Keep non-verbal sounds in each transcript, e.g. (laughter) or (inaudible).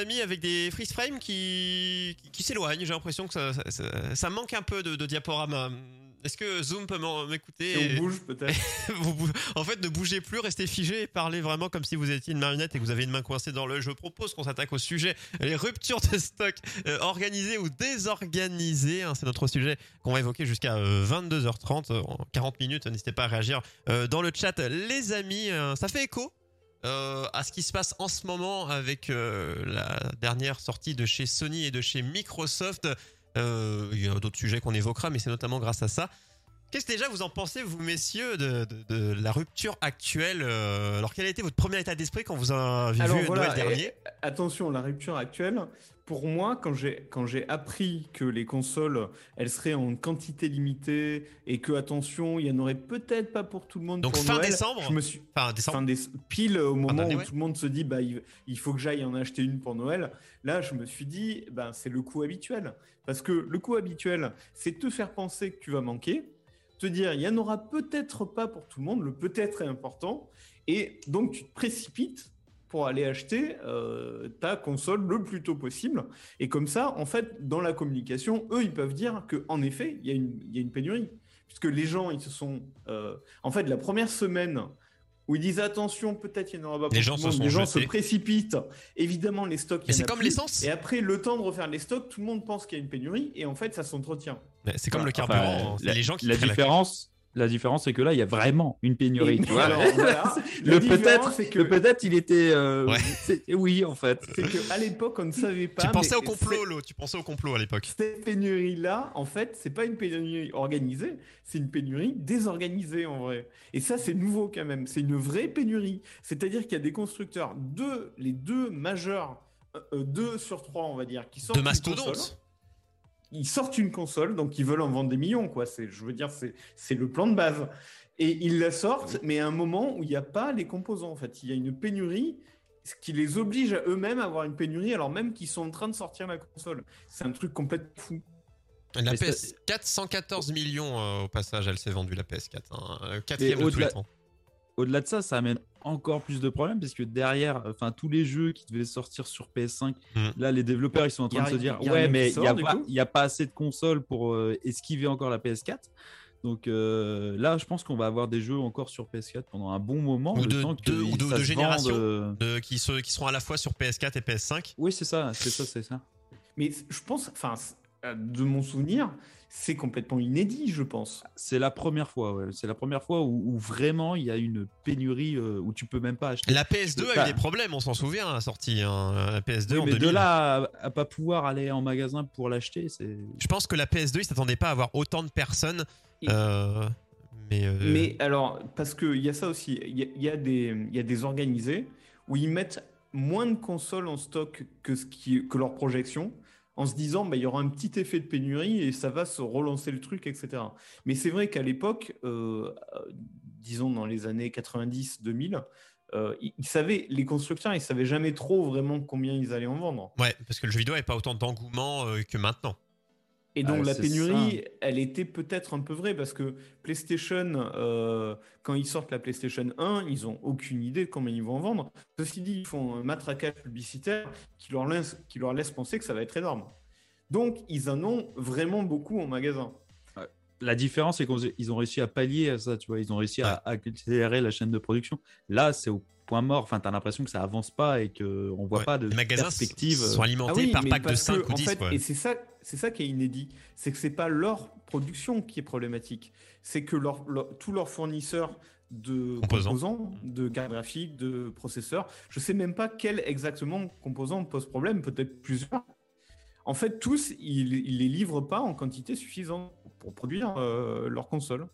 Amis avec des freeze frames qui, s'éloignent. J'ai l'impression que ça, ça, ça- ça manque un peu de, de diaporama. Est-ce que Zoom peut m'écouter Et on bouge peut-être. (laughs) En fait, ne bougez plus, restez figé et parlez vraiment comme si vous étiez une marionnette et que vous avez une main coincée dans le. Je propose qu'on s'attaque au sujet les ruptures de stock euh, organisées ou désorganisées. hein, c'est notre sujet qu'on va évoquer jusqu'à euh, 22h30 euh, en 40 minutes. N'hésitez pas à réagir euh, dans le chat, les amis. ça fait écho. Euh, à ce qui se passe en ce moment avec euh, la dernière sortie de chez Sony et de chez Microsoft. Euh, il y a d'autres sujets qu'on évoquera, mais c'est notamment grâce à ça. Qu'est-ce que déjà vous en pensez, vous messieurs, de, de, de la rupture actuelle euh, Alors quel a été votre premier état d'esprit quand vous avez Alors vu voilà, Noël dernier? et- attention, la rupture actuelle, pour moi, quand j'ai quand j'ai appris que les consoles, elles seraient en quantité limitée et que attention, il y en aurait peut-être pas pour tout le monde Donc pour fin Noël, décembre je me suis décembre. fin déce- pile au moment où ouais. tout le monde se dit bah il, il faut que j'aille en acheter une pour Noël. Là, je me suis dit ben c'est le coût habituel parce que le coût habituel, c'est te faire penser que tu vas manquer, te dire il y en aura peut-être pas pour tout le monde, le peut-être est important et donc tu te précipites pour aller acheter euh, ta console le plus tôt possible. Et comme ça, en fait, dans la communication, eux, ils peuvent dire que en effet, il y, a une- il y a une pénurie. Puisque les gens, ils se sont... euh, en fait, la première semaine où ils disent attention, peut-être il n'y en aura pas Les gens se monde, sont les gens se jetés. précipitent. Évidemment, les stocks, Mais y c'est comme l'essence. Et après, le temps de refaire les stocks, tout le monde pense qu'il y a une pénurie et en fait, ça s'entretient. C'est comme Voilà. le carburant. Enfin, hein, c'est la, les gens qui la- différence, la différence, c'est que là, il y a vraiment une pénurie. Et- tu vois. alors, voilà. (laughs) La le peut-être, c'est que- le peut-être, il était. euh, Ouais. Oui, en fait. C'est qu'à l'époque, on ne savait pas. Tu pensais au complot, Lo, tu pensais au complot à l'époque. Cette pénurie-là, en fait, c'est pas une pénurie organisée, c'est une pénurie désorganisée en vrai. Et ça, c'est nouveau quand même. C'est une vraie pénurie. C'est-à-dire qu'il y a des constructeurs, deux, les deux majeurs, euh, euh, deux sur trois, on va dire, qui sortent De une mastodonte. console. Ils sortent une console, donc ils veulent en vendre des millions, quoi. C'est, je veux dire, c'est, c'est le plan de base. Et ils la sortent, mais à un moment où il n'y a pas les composants, en fait. Il y a une pénurie, ce qui les oblige à eux-mêmes à avoir une pénurie, alors même qu'ils sont en train de sortir la console. C'est un truc complètement fou. La Mais ça- PS4, 114 millions euh, au passage, elle s'est vendue la PS4. Hein. Euh, Quatrième de tous les temps. Au-delà de ça, ça amène encore plus de problèmes parce que derrière, enfin, tous les jeux qui devaient sortir sur PS5, Mm. là, les développeurs, ils sont en a train de se dire, ouais, mais il n'y a, du pas- coup il y a pas assez de consoles pour euh, esquiver encore la PS4. Donc euh, là, je pense qu'on va avoir des jeux encore sur PS4 pendant un bon moment. Ou de- temps que de- ou de- ça de vende, euh. De- qui, se- qui seront à la fois sur PS4 et PS5. Oui, c'est ça, c'est ça, c'est ça. Mais je pense, enfin, de mon souvenir, c'est complètement inédit, je pense. C'est la première fois, ouais. C'est la première fois où, où vraiment il y a une pénurie euh, où tu peux même pas acheter. La PS2 a eu Bah. des problèmes, on s'en souvient, à la sortie. hein. La PS2 Oui, en mais 2000. de là à, à pas pouvoir aller en magasin pour l'acheter, c'est. Je pense que la PS2, ils s'attendaient pas à avoir autant de personnes. Et- euh, mais, euh, Mais alors, parce qu'il y a ça aussi, il y, y a des organisés où ils mettent moins de consoles en stock que, ce qui, que leur projection, en se disant bah, il y aura un petit effet de pénurie et ça va se relancer le truc, etc. Mais c'est vrai qu'à l'époque, euh, disons dans les années 90-2000, euh, ils savaient, les constructeurs, ils savaient jamais trop vraiment combien ils allaient en vendre. Ouais, parce que le jeu vidéo n'avait pas autant d'engouement euh, que maintenant. Et donc Ah, la pénurie, elle était peut-être un peu vraie parce que PlayStation, euh, quand ils sortent la PlayStation 1, ils ont aucune idée de combien ils vont en vendre. Ceci dit, ils font un matraquage publicitaire qui leur laisse, qui leur laisse penser que ça va être énorme. Donc ils en ont vraiment beaucoup en magasin. La différence, c'est qu'ils ont réussi à pallier à ça, tu vois. Ils ont réussi à, à accélérer la chaîne de production. Là, c'est au point mort. Enfin, t'as l'impression que ça avance pas et qu'on voit Ouais. pas de Les magasins perspective. sont alimentés Ah oui, par pack de parce 5 que, ou en 10. fait, quoi. Et c'est ça, c'est ça qui est inédit, c'est que c'est pas leur production qui est problématique, c'est que leur, leur- tous leurs fournisseurs de Composants. composants, de cartes graphiques, de processeurs, je sais même pas quel exactement composant pose problème, peut-être plusieurs. En fait, tous, ils, ils les livrent pas en quantité suffisante pour produire euh, leur console.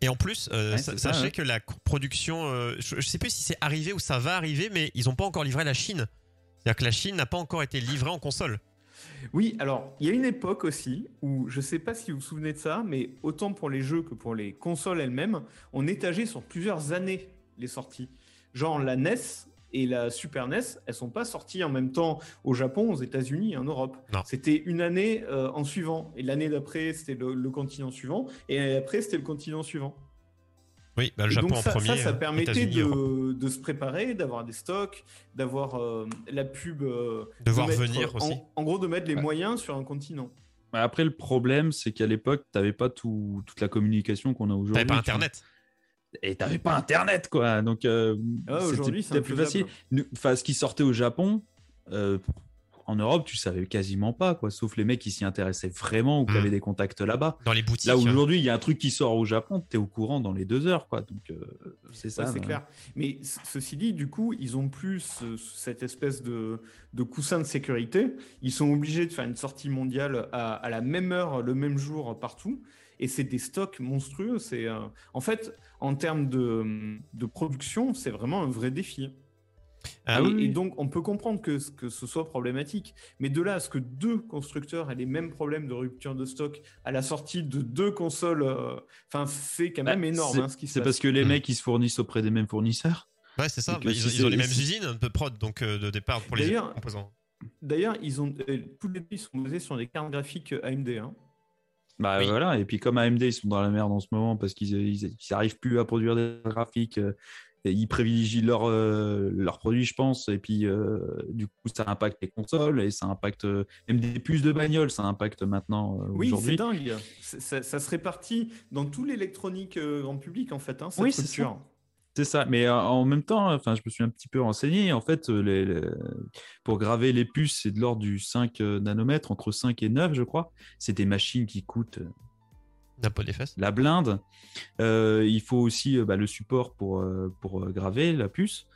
Et en plus, euh, Ouais, sa- c'est ça, sachez ouais. que la production, euh, je, je sais plus si c'est arrivé ou ça va arriver, mais ils n'ont pas encore livré la Chine. C'est-à-dire que la Chine n'a pas encore été livrée en console. Oui, alors il y a une époque aussi où je sais pas si vous vous souvenez de ça, mais autant pour les jeux que pour les consoles elles-mêmes, on étageait sur plusieurs années les sorties. Genre la NES et la Super NES, elles sont pas sorties en même temps au Japon, aux États-Unis et en Europe. Non. C'était une année euh, en suivant, et l'année d'après c'était le, le continent suivant, et après c'était le continent suivant. Oui, bah, le Et Japon donc en ça, premier. ça, ça permettait de, de se préparer, d'avoir des stocks, d'avoir euh, la pub. euh, De voir venir aussi. En, en gros, de mettre les Ouais. moyens sur un continent. Mais Après, le problème, c'est qu'à l'époque, tu n'avais pas tout- toute la communication qu'on a aujourd'hui. T'avais pas tu vois. Internet. Et tu n'avais pas Internet, quoi. Donc, euh, Ah, aujourd'hui, c'est c'était plus facile. Enfin, ce qui sortait au Japon, euh, en Europe, tu savais quasiment pas, quoi. Sauf les mecs qui s'y intéressaient vraiment ou qui Mm. avaient des contacts là-bas. Dans les boutiques. Là, aujourd'hui, il y a un truc qui sort au Japon, tu es au courant dans les deux heures, quoi. Donc, euh, c'est ça. Ouais, c'est hein. clair. Mais ceci dit, du coup, ils ont plus ce- cette espèce de, de coussin de sécurité. Ils sont obligés de faire une sortie mondiale à, à la même heure, le même jour partout. Et c'est des stocks monstrueux. C'est euh, en fait, en termes de, de production, c'est vraiment un vrai défi. Ah et, oui, et donc, on peut comprendre que, ce- que ce soit problématique. Mais de là à ce que deux constructeurs aient les mêmes problèmes de rupture de stock à la sortie de deux consoles, euh, enfin, c'est quand Bah, même énorme c'est- hein, ce qui se C'est passe. parce que les mecs, ils se fournissent auprès des mêmes fournisseurs. Ouais, c'est ça. Bah, ils, ils ont les mêmes si- usines de prod, donc euh, de départ pour les D'ailleurs- composants. D'ailleurs, ils ont euh, tous les deux sont basés sur des cartes graphiques AMD. hein. Bah Oui. voilà, et puis comme AMD, ils sont dans la merde en ce moment parce qu'ils ils, ils arrivent plus à produire des graphiques, euh, et ils privilégient leurs euh, leurs produits, je pense, et puis euh, du coup, ça impacte les consoles et ça impacte euh, même des puces de bagnole, ça impacte maintenant Oui, c'est dingue. Ça, ça se répartit dans tout l'électronique grand public, en fait, hein, cette Oui, c'est rupture. C'est ça, mais euh, en même temps, enfin, je me suis un petit peu renseigné. En fait, euh, les, les- pour graver les puces, c'est de l'ordre du 5 nanomètres, entre 5 et 9, je crois. C'est des machines qui coûtent euh, des fesses. la blinde. Euh, il faut aussi euh, bah, le support pour, euh, pour euh, graver la puce.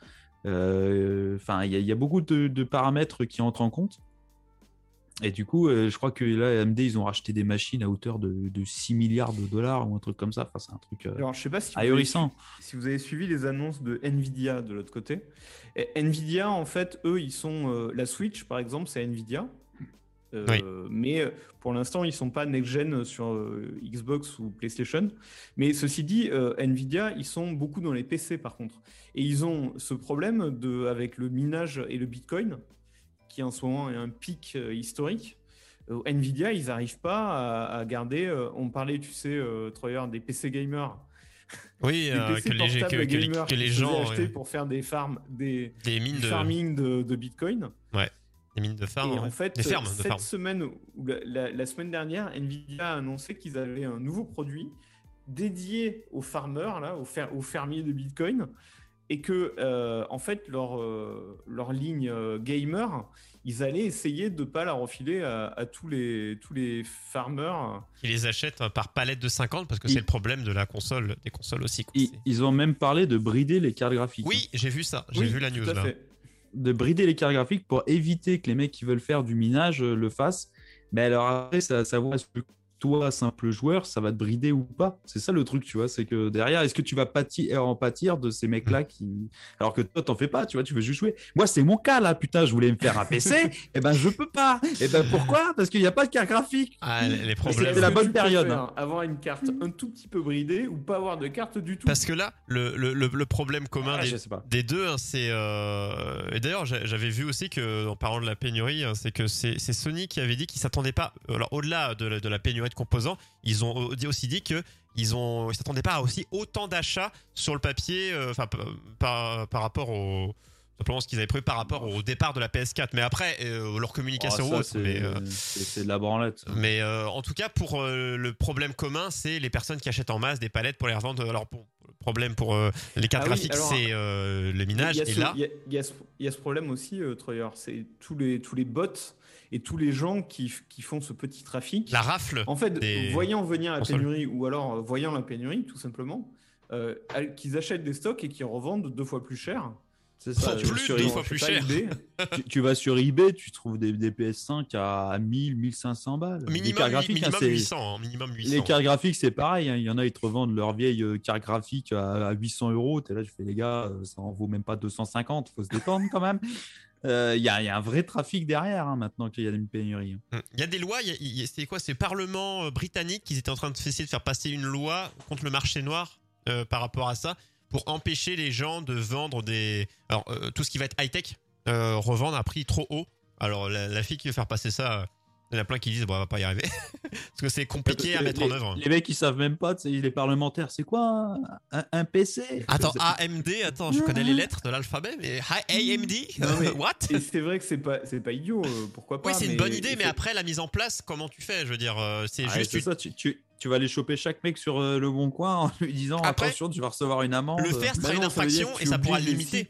Euh, Enfin, il y, a- il y a beaucoup de, de paramètres qui entrent en compte. Et du coup, euh, je crois que là, AMD, ils ont racheté des machines à hauteur de, de 6 milliards de dollars ou un truc comme ça. Enfin, c'est un truc euh, Alors, je sais pas si vous, avez, ahurissant. si vous avez suivi les annonces de Nvidia de l'autre côté. Et Nvidia, en fait, eux, ils sont euh, la Switch, par exemple, c'est Nvidia. Euh, Oui. Mais pour l'instant, ils sont pas next-gen sur euh, Xbox ou PlayStation. Mais ceci dit, euh, Nvidia, ils sont beaucoup dans les PC par contre. Et ils ont ce problème de, avec le minage et le Bitcoin, qui en ce moment est un pic euh, historique. Euh, Nvidia, ils n'arrivent pas à, à garder. euh, on parlait, tu sais, euh, Troyer, des PC gamers. Oui, (laughs) Des euh, PC que, les, que, que gamers que les gens. acheter ouais, pour faire des farms, des, des mines de, farming de, de Bitcoin. des mines de farm. Et ouais. en fait, des fermes de cette semaine ou la, la- la semaine dernière, Nvidia a annoncé qu'ils avaient un nouveau produit dédié aux farmers, là, aux, fer- aux fermiers de Bitcoin, et que euh, en fait leur euh, leur ligne euh, gamer, ils allaient essayer de pas la refiler à, à tous les tous les farmers. Qui les achètent euh, par palette de 50 parce que c'est le problème de la console, des consoles aussi. quoi. Ils, ont même parlé de brider les cartes graphiques. Oui, j'ai vu ça. J'ai Oui, vu la news là. fait. de brider les cartes graphiques pour éviter que les mecs qui veulent faire du minage euh, le fassent. Mais alors après, savoir est-ce que toi, simple joueur, ça va te brider ou pas. C'est ça le truc, tu vois. C'est que derrière, est-ce que tu vas pâtir, en pâtir de ces mecs-là qui. Alors que toi, t'en fais pas, tu vois, tu veux juste jouer. Moi, c'est mon cas là, putain, je voulais me faire un PC, (laughs) et ben je peux pas. Et ben pourquoi? Parce qu'il n'y a pas de carte graphique. Ah, les problèmes. est-ce la bonne période, préfères Avoir une carte un tout petit peu bridée ou pas avoir de carte du tout. Parce que là, le, le, le, le problème commun Ah, des, deux, hein, c'est euh, et d'ailleurs j'a- j'avais vu aussi que en parlant de la pénurie, hein, c'est que c'est Sony qui avait dit qu'ils s'attendaient pas. Alors au-delà de la pénurie de composants, ils ont au- aussi dit que ils ont ils s'attendaient pas à aussi autant d'achats sur le papier, euh, enfin par, par rapport au simplement ce qu'ils avaient prévu par rapport au départ de la PS4. Mais après euh, leur communication Oh, c'est euh, c'est- de la branlette. mais euh, en tout cas, pour le problème commun, c'est les personnes qui achètent en masse des palettes pour les revendre. Alors, pour, le problème pour les cartes Ah graphiques, c'est le minage. il y a Et ce- là, il y a, il y a ce, problème aussi, Troyer, c'est tous les, tous les bots et tous les gens qui, qui font ce petit trafic. la rafle. En fait, voyant venir la consoles. pénurie, ou alors euh, voyant la pénurie, tout simplement, euh, qu'ils achètent des stocks et qu'ils revendent deux fois plus cher. C'est ça. Tu plus sur deux fois plus cher. eBay. (laughs) tu, tu vas sur eBay, tu trouves des, des PS5 à 1000, 1500 balles. les Minimum, cartes huit- graphiques, hein, minimum c'est- 800. hein, minimum 800. Les cartes graphiques, c'est pareil. hein. Il y en a, ils te revendent leur vieille euh, carte graphique à, à 800 euros. T'es là, je fais les gars, ça en vaut même pas 250. Faut se détendre quand même. Euh, Il y, a, il y a un vrai trafic derrière hein, maintenant qu'il y a une pénurie. Hum. Il y a des lois, c'est quoi C'est le Parlement euh, britannique qui étaient en train de essayer de faire passer une loi contre le marché noir euh, par rapport à ça, pour empêcher les gens de vendre des. Alors, euh, tout ce qui va être high-tech, euh, revendre à prix trop haut. Alors, la, fille qui veut faire passer ça, euh, il y en a plein qui disent, bon, on va pas y arriver. (laughs) Parce que c'est compliqué Parce à mettre les, en œuvre. Les mecs, ils savent même pas, les parlementaires, c'est quoi un, un PC Attends, AMD, attends, je connais les lettres de l'alphabet, mais AMD Non, mais- (laughs) What? c'est vrai que c'est pas, c'est pas idiot, euh, pourquoi pas. Oui, c'est une bonne idée, mais après la mise en place, comment tu fais? Je veux dire, euh, c'est Ouais, juste c'est une- ça, tu, tu- tu vas aller choper chaque mec sur euh, le bon coin en lui disant Après, attention, tu vas recevoir une amende. le faire Bah sera une ça infraction et ça pourra limiter.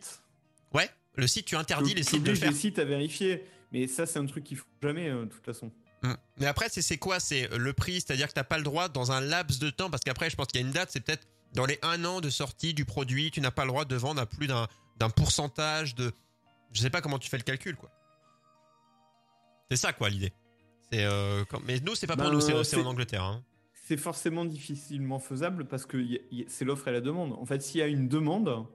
Ouais, le site, tu interdis Tu- les sites de le faire. les sites à vérifier. Mais ça, c'est un truc qu'il faut jamais, euh, de toute façon. Mm. Mais après, c'est c'est quoi? C'est le prix, c'est-à-dire que t'as pas le droit dans un laps de temps, parce qu'après, je pense qu'il y a une date, c'est peut-être dans les un an de sortie du produit, tu n'as pas le droit de vendre à plus d'un d'un pourcentage de. Je sais pas comment tu fais le calcul, quoi. C'est ça, quoi, l'idée. C'est euh, comme- Mais nous, c'est pas pour Ben, nous, c'est en Angleterre. hein. C'est forcément difficilement faisable parce que c'est l'offre et la demande. En fait, s'il y a une demande,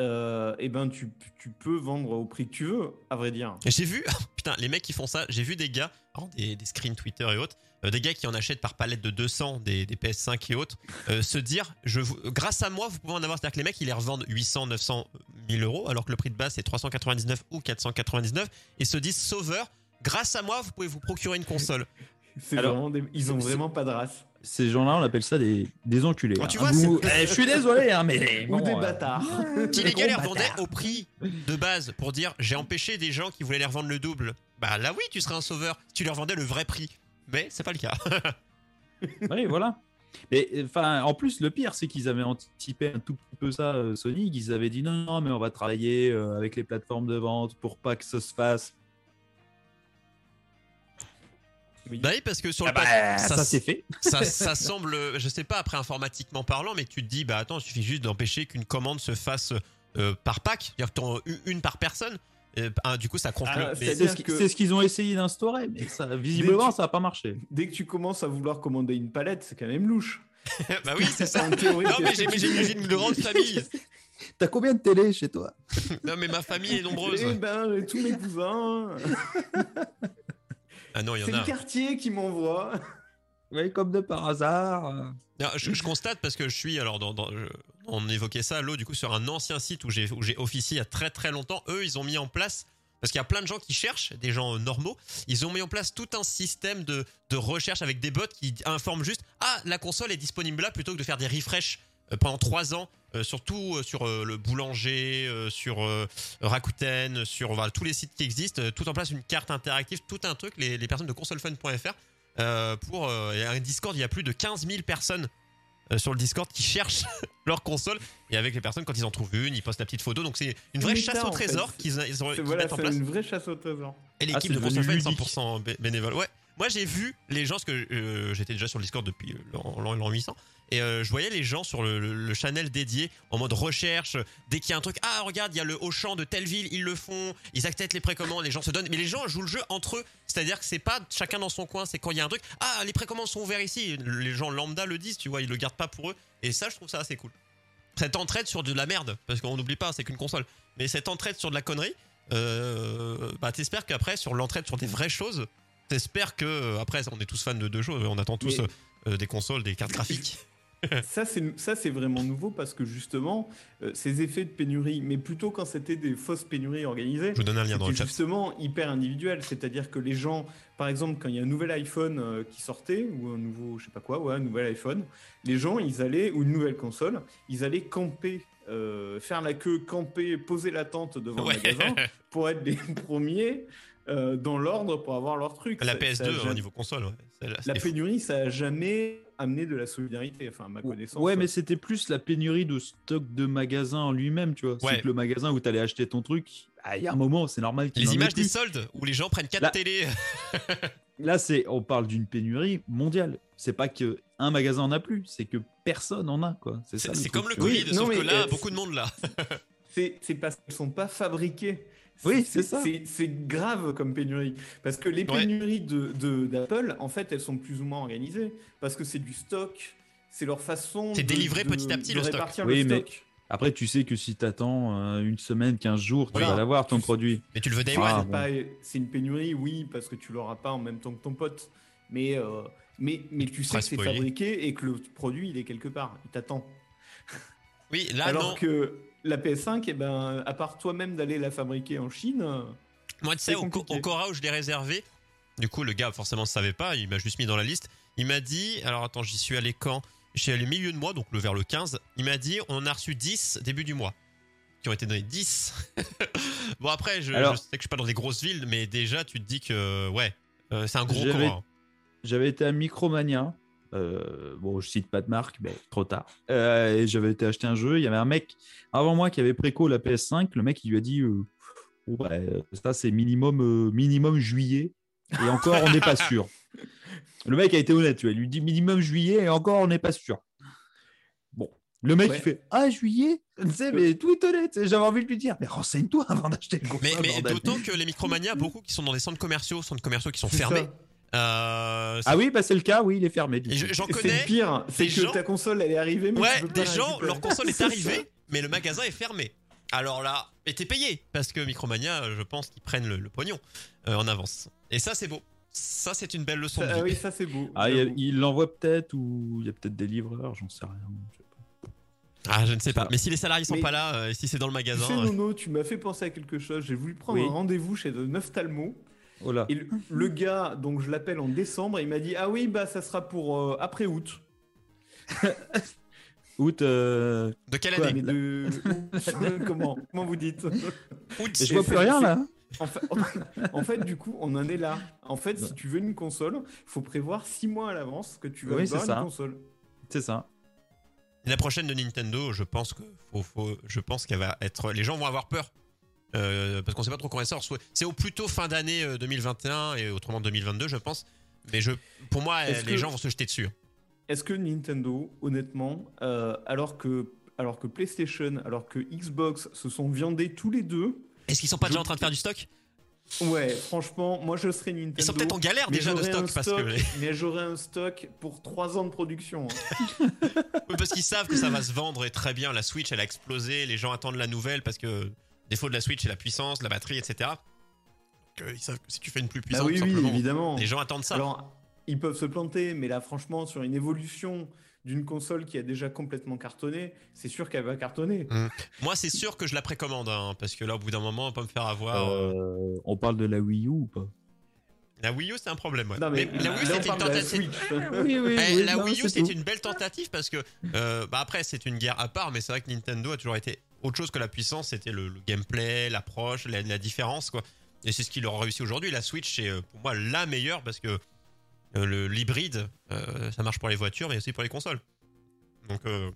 euh, eh ben, tu, tu peux vendre au prix que tu veux, à vrai dire. Et J'ai vu, (laughs) putain, les mecs qui font ça, j'ai vu des gars, des, des screens Twitter et autres, euh, des gars qui en achètent par palette de 200 des, des PS5 et autres, euh, se dire, je grâce à moi, vous pouvez en avoir. C'est-à-dire que les mecs, ils les revendent 800, 900, 1000 euros, alors que le prix de base c'est 399 ou 499, et se disent, sauveur, grâce à moi, vous pouvez vous procurer une console. Alors, vraiment des- ils ont vraiment pas de race. Ces gens-là, on appelle ça des, des enculés. Ah, tu hein. vois, Vous- c'est- Eh, je suis désolé, hein, mais. (laughs) Ou bon, des euh, bâtards. (laughs) Si les gars les revendaient au prix de base pour dire, j'ai empêché des gens qui voulaient les revendre le double, bah là oui, tu serais un sauveur. Si tu leur vendais le vrai prix. Mais c'est pas le cas. (laughs) Oui, voilà. Mais enfin, en plus, le pire, c'est qu'ils avaient anticipé un tout petit peu ça, euh, Sony. Ils avaient dit non, non, mais on va travailler euh, avec les plateformes de vente pour pas que ça se fasse. Bah oui, parce que sur le Ah bah, papier, ça, c'est fait. (laughs) ça, ça semble, je sais pas après informatiquement parlant, mais tu te dis, bah attends, il suffit juste d'empêcher qu'une commande se fasse euh, par pack, c'est-à-dire t'en- une- par personne. Euh, un, du coup, ça confle. Ah, c'est- C'est ce, qui- que- c'est ce qu'ils ont essayé d'instaurer, mais ça, visiblement, ça n'a pas marché. Dès que tu commences à vouloir commander une palette, c'est quand même louche. (laughs) bah oui, c'est ça. En théorie, Non, mais j'ai j'ai- j'ai une grande famille. (laughs) T'as combien de télé chez toi? Non, mais ma famille est nombreuse. Eh ben, j'ai tous mes cousins. Ah non, il y C'est en a. le quartier qui m'envoie. (laughs) Oui, comme de par hasard. Non, je, je constate parce que je suis alors dans, dans- je- on évoquait ça l'eau du coup sur un ancien site où j'ai où j'ai officié il y a très très longtemps. Eux, ils ont mis en place parce qu'il y a plein de gens qui cherchent, des gens euh, normaux. Ils ont mis en place tout un système de, de recherche avec des bots qui informent juste ah la console est disponible là plutôt que de faire des refresh pendant trois ans. euh, surtout euh, sur euh, le boulanger, euh, sur euh, Rakuten, sur voilà, tous les sites qui existent, euh, tout en place une carte interactive, tout un truc. Les, les personnes de consolefun.fr euh, pour euh, il y a un Discord, il y a plus de 15 000 personnes euh, sur le Discord qui cherchent (laughs) leur console et avec les personnes quand ils en trouvent une, ils postent la petite photo. Donc c'est une vraie chasse au trésor qu'ils ils ont- C'est- qu'ils Voilà, mettent en c'est place. une vraie chasse au trésor. Et Ah, l'équipe c'est de est ludique. 100% bé- bénévole. Ouais. Moi j'ai vu les gens, parce que euh, j'étais déjà sur le Discord depuis euh, l'an 800, et euh, je voyais les gens sur le, le- le channel dédié en mode recherche. Dès qu'il y a un truc, ah regarde, il y a le Auchan de telle ville, ils le font, ils acceptent les précommandes, les gens se donnent. Mais les gens jouent le jeu entre eux, c'est-à-dire que c'est pas chacun dans son coin, c'est quand il y a un truc, ah les précommandes sont ouvertes ici. Les gens lambda le disent, tu vois, ils le gardent pas pour eux. Et ça, je trouve ça assez cool. Cette entraide sur de la merde, parce qu'on n'oublie pas, c'est qu'une console. Mais cette entraide sur de la connerie, euh, bah t'espères qu'après sur l'entraide sur des vraies choses, t'espères que euh, après on est tous fans de deux choses, on attend tous Mais- euh, des consoles, des cartes graphiques. (laughs) Ça, c'est vraiment nouveau parce que justement, euh, ces effets de pénurie, mais plutôt quand c'était des fausses pénuries organisées, Je vous donne un lien dans le chat. justement hyper individuel. C'est-à-dire que les gens, par exemple, quand il y a un nouvel iPhone euh, qui sortait, ou un nouveau, je sais pas quoi, ouais, un nouvel iPhone, les gens, ils allaient, ou une nouvelle console, ils allaient camper, euh, faire la queue, camper, poser la tente devant Ouais. le magasin pour être les (laughs) premiers euh, dans l'ordre pour avoir leur truc. La Ça- PS2 ça a au jamais- niveau console, ouais. La fou. pénurie, ça a jamais amené de la solidarité, enfin, à ma connaissance. Ouais, mais c'était plus la pénurie de stock de magasins en lui-même, tu vois. Ouais. C'est que le magasin où t'allais acheter ton truc, ah, il y a un moment, c'est normal qu'il Les images des soldes où les gens prennent 4 Là- télés. (laughs) Là, c'est, on parle d'une pénurie mondiale. C'est pas que un magasin en a plus, c'est que personne en a, quoi. C'est comme le vois. Oui, Covid, non, sauf que mais, là, euh, beaucoup de monde là. (laughs) C'est parce qu'elles sont pas fabriquées. Oui, c'est ça. C'est grave comme pénurie. Parce que les Ouais. pénuries de de- d'Apple, en fait, elles sont plus ou moins organisées. Parce que c'est du stock, c'est leur façon. C'est délivré de- petit à petit, de le stock. Oui, le mais- stock. Après, tu sais que si t'attends euh, une semaine, 15 jours, tu Oui. vas l'avoir ton produit. Mais tu le veux day Ah, one. c'est bon. pas- c'est une pénurie, oui, parce que tu l'auras pas en même temps que ton pote. Mais, euh, mais, mais tu sais que c'est fabriqué et que le produit, il est quelque part. Il t'attend. Oui, là, Alors non. que la PS5, eh ben, à part toi-même d'aller la fabriquer en Chine, Moi, tu sais, au, Cora où je l'ai réservé, du coup, le gars, forcément, ne savait pas, il m'a juste mis dans la liste. Il m'a dit, alors attends, j'y suis allé quand? Je suis allé milieu de mois, donc le vers le 15. Il m'a dit, on en a reçu 10 début du mois. Qui ont été donnés 10. (laughs) bon, après, je, Alors- je sais que je suis pas dans des grosses villes, mais déjà, tu te dis que, ouais, euh, c'est un gros Cora. J'avais été à Micromania. Euh, bon, je cite pas de marque, mais trop tard. Euh, et j'avais été acheter un jeu. Il y avait un mec avant moi qui avait préco la PS5. Le mec, il lui a dit euh, Oh, bah, euh, Ça, c'est minimum, minimum juillet. Et encore, on n'est pas sûr. (laughs) Le mec a été honnête. Tu vois. Il lui dit minimum juillet et encore, on n'est pas sûr. Bon. Le mec, Ouais. il fait Ah, juillet? Tu sais, mais tout tu sais, J'avais envie de lui dire Mais renseigne-toi avant d'acheter le Mais, mais d'autant que les Micromania, beaucoup qui sont dans des centres commerciaux, centres commerciaux qui sont fermés. ça. Euh, Ah oui, bah, c'est le cas. Oui, il est fermé. J'en C'est connais. le pire, c'est que gens- ta console, elle est arrivée, mais tu Ouais, des gens, récupérer. leur console est (laughs) C'est arrivée, mais le magasin est fermé. Alors là, et t'es payé, parce que Micromania, euh, je pense qu'ils prennent le, le pognon euh, en avance. Et ça, c'est beau. Ça, c'est une belle leçon de Ça- vie. ah oui, ça c'est beau. Ah, il l'envoie peut-être ou il y a peut-être des livreurs, j'en sais rien. je sais pas. Ah, je ne sais pas. Mais si les salariés sont Mais- pas là, euh, et si c'est dans le Tu magasin. sais, euh, Nono, tu m'as fait penser à quelque chose. J'ai voulu prendre Oui. un rendez-vous chez de Neuftalmo. Oh là. Et le, le gars, donc je l'appelle en décembre, il m'a dit Ah oui, bah ça sera pour euh, après août. (laughs) Août, euh, de quelle année (laughs) de. comment Comment vous dites Août. je vois plus rien là. en fait, en fait, du coup, on en est là. En fait, si tu veux une console, il faut prévoir six mois à l'avance que tu vas Oui, avoir une ça. console. C'est ça. La prochaine de Nintendo, je pense que faut, faut- je pense qu'elle va être. Les gens vont avoir peur. Euh, parce qu'on sait pas trop quand elle sort. C'est au plus tôt fin d'année euh, 2021 et autrement 2022, je pense. Mais je, pour moi, les que- gens vont se jeter dessus. Est-ce que Nintendo, honnêtement, euh, alors, que, alors que PlayStation, alors que Xbox se sont viandés tous les deux, Est-ce qu'ils sont pas Je- déjà en train de faire du stock? Ouais, franchement, moi je serais Nintendo. Ils sont peut-être en galère déjà de stock parce que mais j'aurais un stock pour trois ans de production. hein. (laughs) Parce qu'ils savent que ça va se vendre et très bien. La Switch, elle a explosé. Les gens attendent la nouvelle parce que défaut de la Switch, c'est la puissance, la batterie, etc. Donc, euh, ils savent que si tu fais une plus Bah puissante, oui, évidemment. les gens attendent ça. Alors, ils peuvent se planter, mais là, franchement, sur une évolution d'une console qui a déjà complètement cartonné, c'est sûr qu'elle va cartonner. Moi, c'est sûr que je la précommande hein, parce que là, au bout d'un moment, on va pas me faire avoir. euh, Euh, on parle de la Wii U ou pas? La Wii U, c'est un problème. ouais. Non, mais, Mais la Wii U, c'était une la. (laughs) Oui, oui. La non, Wii U, c'est une belle tentative parce que, euh, bah après, c'est une guerre à part, mais c'est vrai que Nintendo a toujours été autre chose que la puissance. C'était le, le gameplay, l'approche, la, la différence, quoi. Et c'est ce qui leur a réussi aujourd'hui. La Switch, c'est euh, pour moi la meilleure parce que euh, le l'hybride, euh, ça marche pour les voitures, mais aussi pour les consoles. Donc, euh,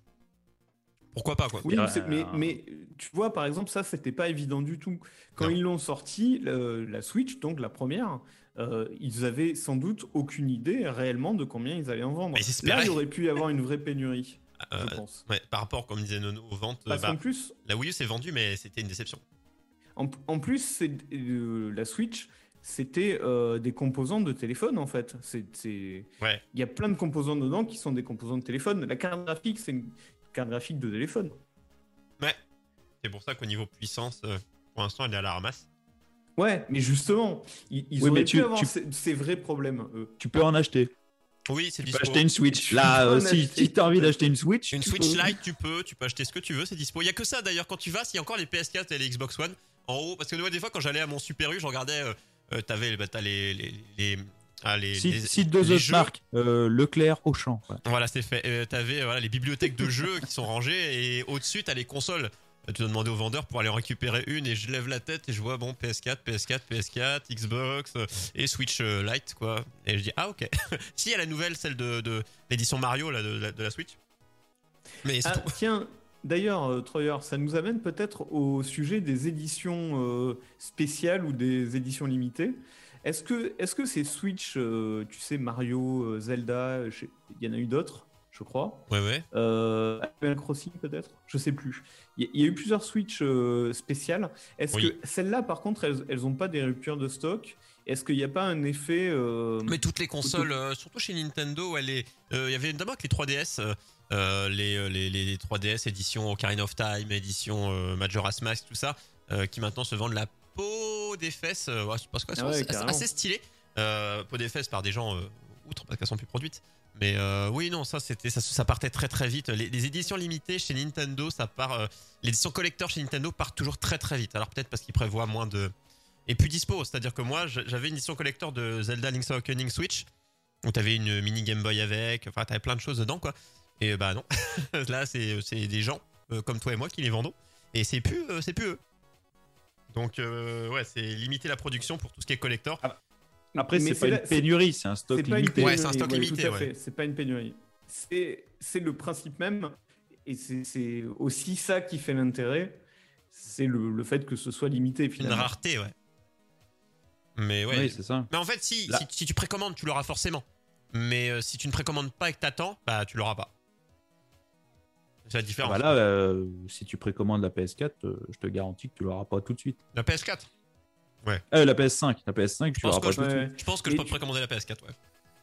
pourquoi pas, quoi. Oui, mais, mais tu vois, par exemple, ça, c'était pas évident du tout. Quand Non. ils l'ont sorti, le- la Switch, donc la première, euh, ils avaient sans doute aucune idée réellement de combien ils allaient en vendre. Là, il aurait pu y avoir une vraie pénurie, je pense. ouais, par rapport, comme disait Nono, aux ventes, euh, Parce bah, qu'en plus, la Wii U s'est vendue, mais c'était une déception. En, en plus, c'est euh, la Switch, c'était euh, des composants de téléphone en fait. C'est, c'est- Ouais. Il y a plein de composants dedans qui sont des composants de téléphone. La carte graphique, c'est une carte graphique de téléphone. C'est pour ça qu'au niveau puissance, euh, pour l'instant, elle est à la ramasse. Ouais, mais justement, ils, ils Oui, auraient mais pu tu- avoir tu- ces, ces vrais problèmes. eux. Tu peux en acheter. Oui, c'est Tu peux dispo. acheter une Switch. Là, euh, si, si tu as envie d'acheter une Switch. Une Switch peux. Lite, tu peux, tu peux acheter ce que tu veux, c'est dispo. Il y a que ça d'ailleurs quand tu vas, s'il y a encore les PS4 et les Xbox One en haut, parce que moi des fois quand j'allais à mon Super U, je regardais, euh, euh, t'avais, bah, t'as les, les, les, ah, les, Cite, les- cite deux les autres jeux. marques. Euh, Leclerc, Auchan. voilà. Voilà, c'est fait. Euh, t'avais voilà, les bibliothèques de jeux qui sont rangées et au-dessus t'as les consoles. Tu dois demander au vendeur pour aller en récupérer une et je lève la tête et je vois bon PS4, PS4, PS4, Xbox euh, et Switch euh, Lite quoi. Et je dis ah ok. (laughs) si il y a la nouvelle, celle de, de l'édition Mario là, de, la- de la Switch. Mais Ah, tout. tiens, d'ailleurs, euh, Troyer, ça nous amène peut-être au sujet des éditions euh, spéciales ou des éditions limitées. Est-ce que, est-ce que ces Switch, euh, tu sais, Mario, Zelda, il y en a eu d'autres, je crois. Ouais, ouais. Euh, Animal Crossing peut-être, je sais plus. Il y, a- il y a eu plusieurs Switch euh, spéciales. Est-ce Oui. que celles-là, par contre, elles, elles ont pas des ruptures de stock? Est-ce qu'il n'y a pas un effet euh, Mais toutes les consoles, euh, surtout chez Nintendo, elle est. Il y avait notamment avec les 3DS, euh, euh, les, les, les 3DS édition Ocarina of Time, édition Majora's Mask, tout ça, qui maintenant se vendent la peau des fesses, ouais, parce sont Ah ouais, assez- assez stylées. Euh, peau des fesses par des gens outre parce qu'elles sont plus produites. Mais euh, oui, non, ça c'était ça, partait très très vite. Les, éditions limitées chez Nintendo, ça part. euh, L'édition collector chez Nintendo part toujours très très vite. Alors peut-être parce qu'ils prévoient moins de. Et plus dispo, c'est-à-dire que moi j'avais une édition collector de Zelda Link's Awakening Switch où t'avais une mini Game Boy avec, enfin t'avais plein de choses dedans quoi. Et bah non, (laughs) là c'est des gens euh, comme toi et moi qui les vendons et c'est plus euh, c'est plus eux. Donc euh, ouais, c'est limiter la production pour tout ce qui est collector. Après, c'est pas une pénurie, c'est un stock une limité. Ouais, c'est un stock limité, ouais. C'est pas une pénurie. C'est c'est le principe même, et c'est aussi ça qui fait l'intérêt. C'est le, le fait que ce soit limité Une finalement. rareté, ouais. Mais ouais. Oui, c'est ça. Mais en fait, si, Là- si, si tu précommandes, tu l'auras forcément. Mais euh, si tu ne précommandes pas et que t'attends, bah tu l'auras pas. C'est la différence. Bah là, euh, si tu précommandes la PS4, euh, je te garantis que tu l'auras pas tout de suite. La PS4. Euh, la PS5, la PS5, tu pense que pas je- Ouais. Je pense que je peux tu- précommander la PS4, ouais.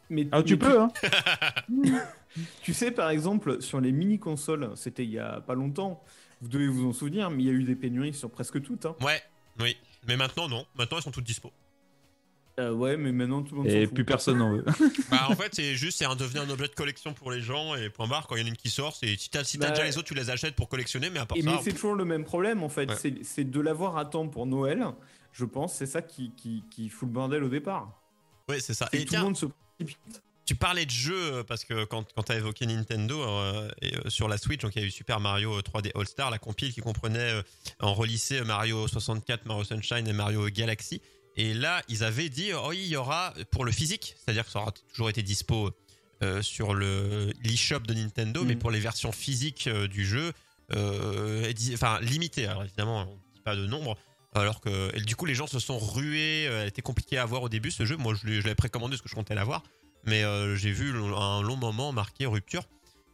Mais, Ah, tu mais peux, hein (laughs) Tu sais, par exemple, sur les mini-consoles, c'était il y a pas longtemps, vous devez vous en souvenir, mais il y a eu des pénuries sur presque toutes. hein. Ouais, oui. Mais maintenant, non. Maintenant, elles sont toutes dispo. Euh, ouais, mais maintenant tout le monde Et fout. plus personne n'en veut. (laughs) bah, en fait, c'est juste, c'est un devenu un objet de collection pour les gens et point barre. Quand il y en a une qui sort, c'est si t'as si t'as Bah, déjà les autres, tu les achètes pour collectionner, mais à part Et ça. mais c'est toujours le même problème en fait, Ouais. c'est- c'est de l'avoir à temps pour Noël, je pense, c'est ça qui, qui, qui fout le bordel au départ. Ouais, c'est ça. Et tout tiens, le monde se précipite. Tu parlais de jeux euh, parce que quand, quand tu as évoqué Nintendo euh, et, euh, sur la Switch, donc il y a eu Super Mario 3D All Star, la compile qui comprenait euh, en relissé Mario 64, Mario Sunshine et Mario Galaxy. Et là, ils avaient dit oh oui, il y aura pour le physique, c'est-à-dire que ça aura toujours été dispo sur le l'eShop de Nintendo, mais Mhm. pour les versions physiques du jeu, enfin limitées. Alors évidemment, on dit pas de nombre. Alors que et du coup, les gens se sont rués. euh, Elle était compliquée à avoir au début ce jeu. Moi, je l'avais précommandé parce que je comptais l'avoir mais euh, j'ai vu un long moment marqué rupture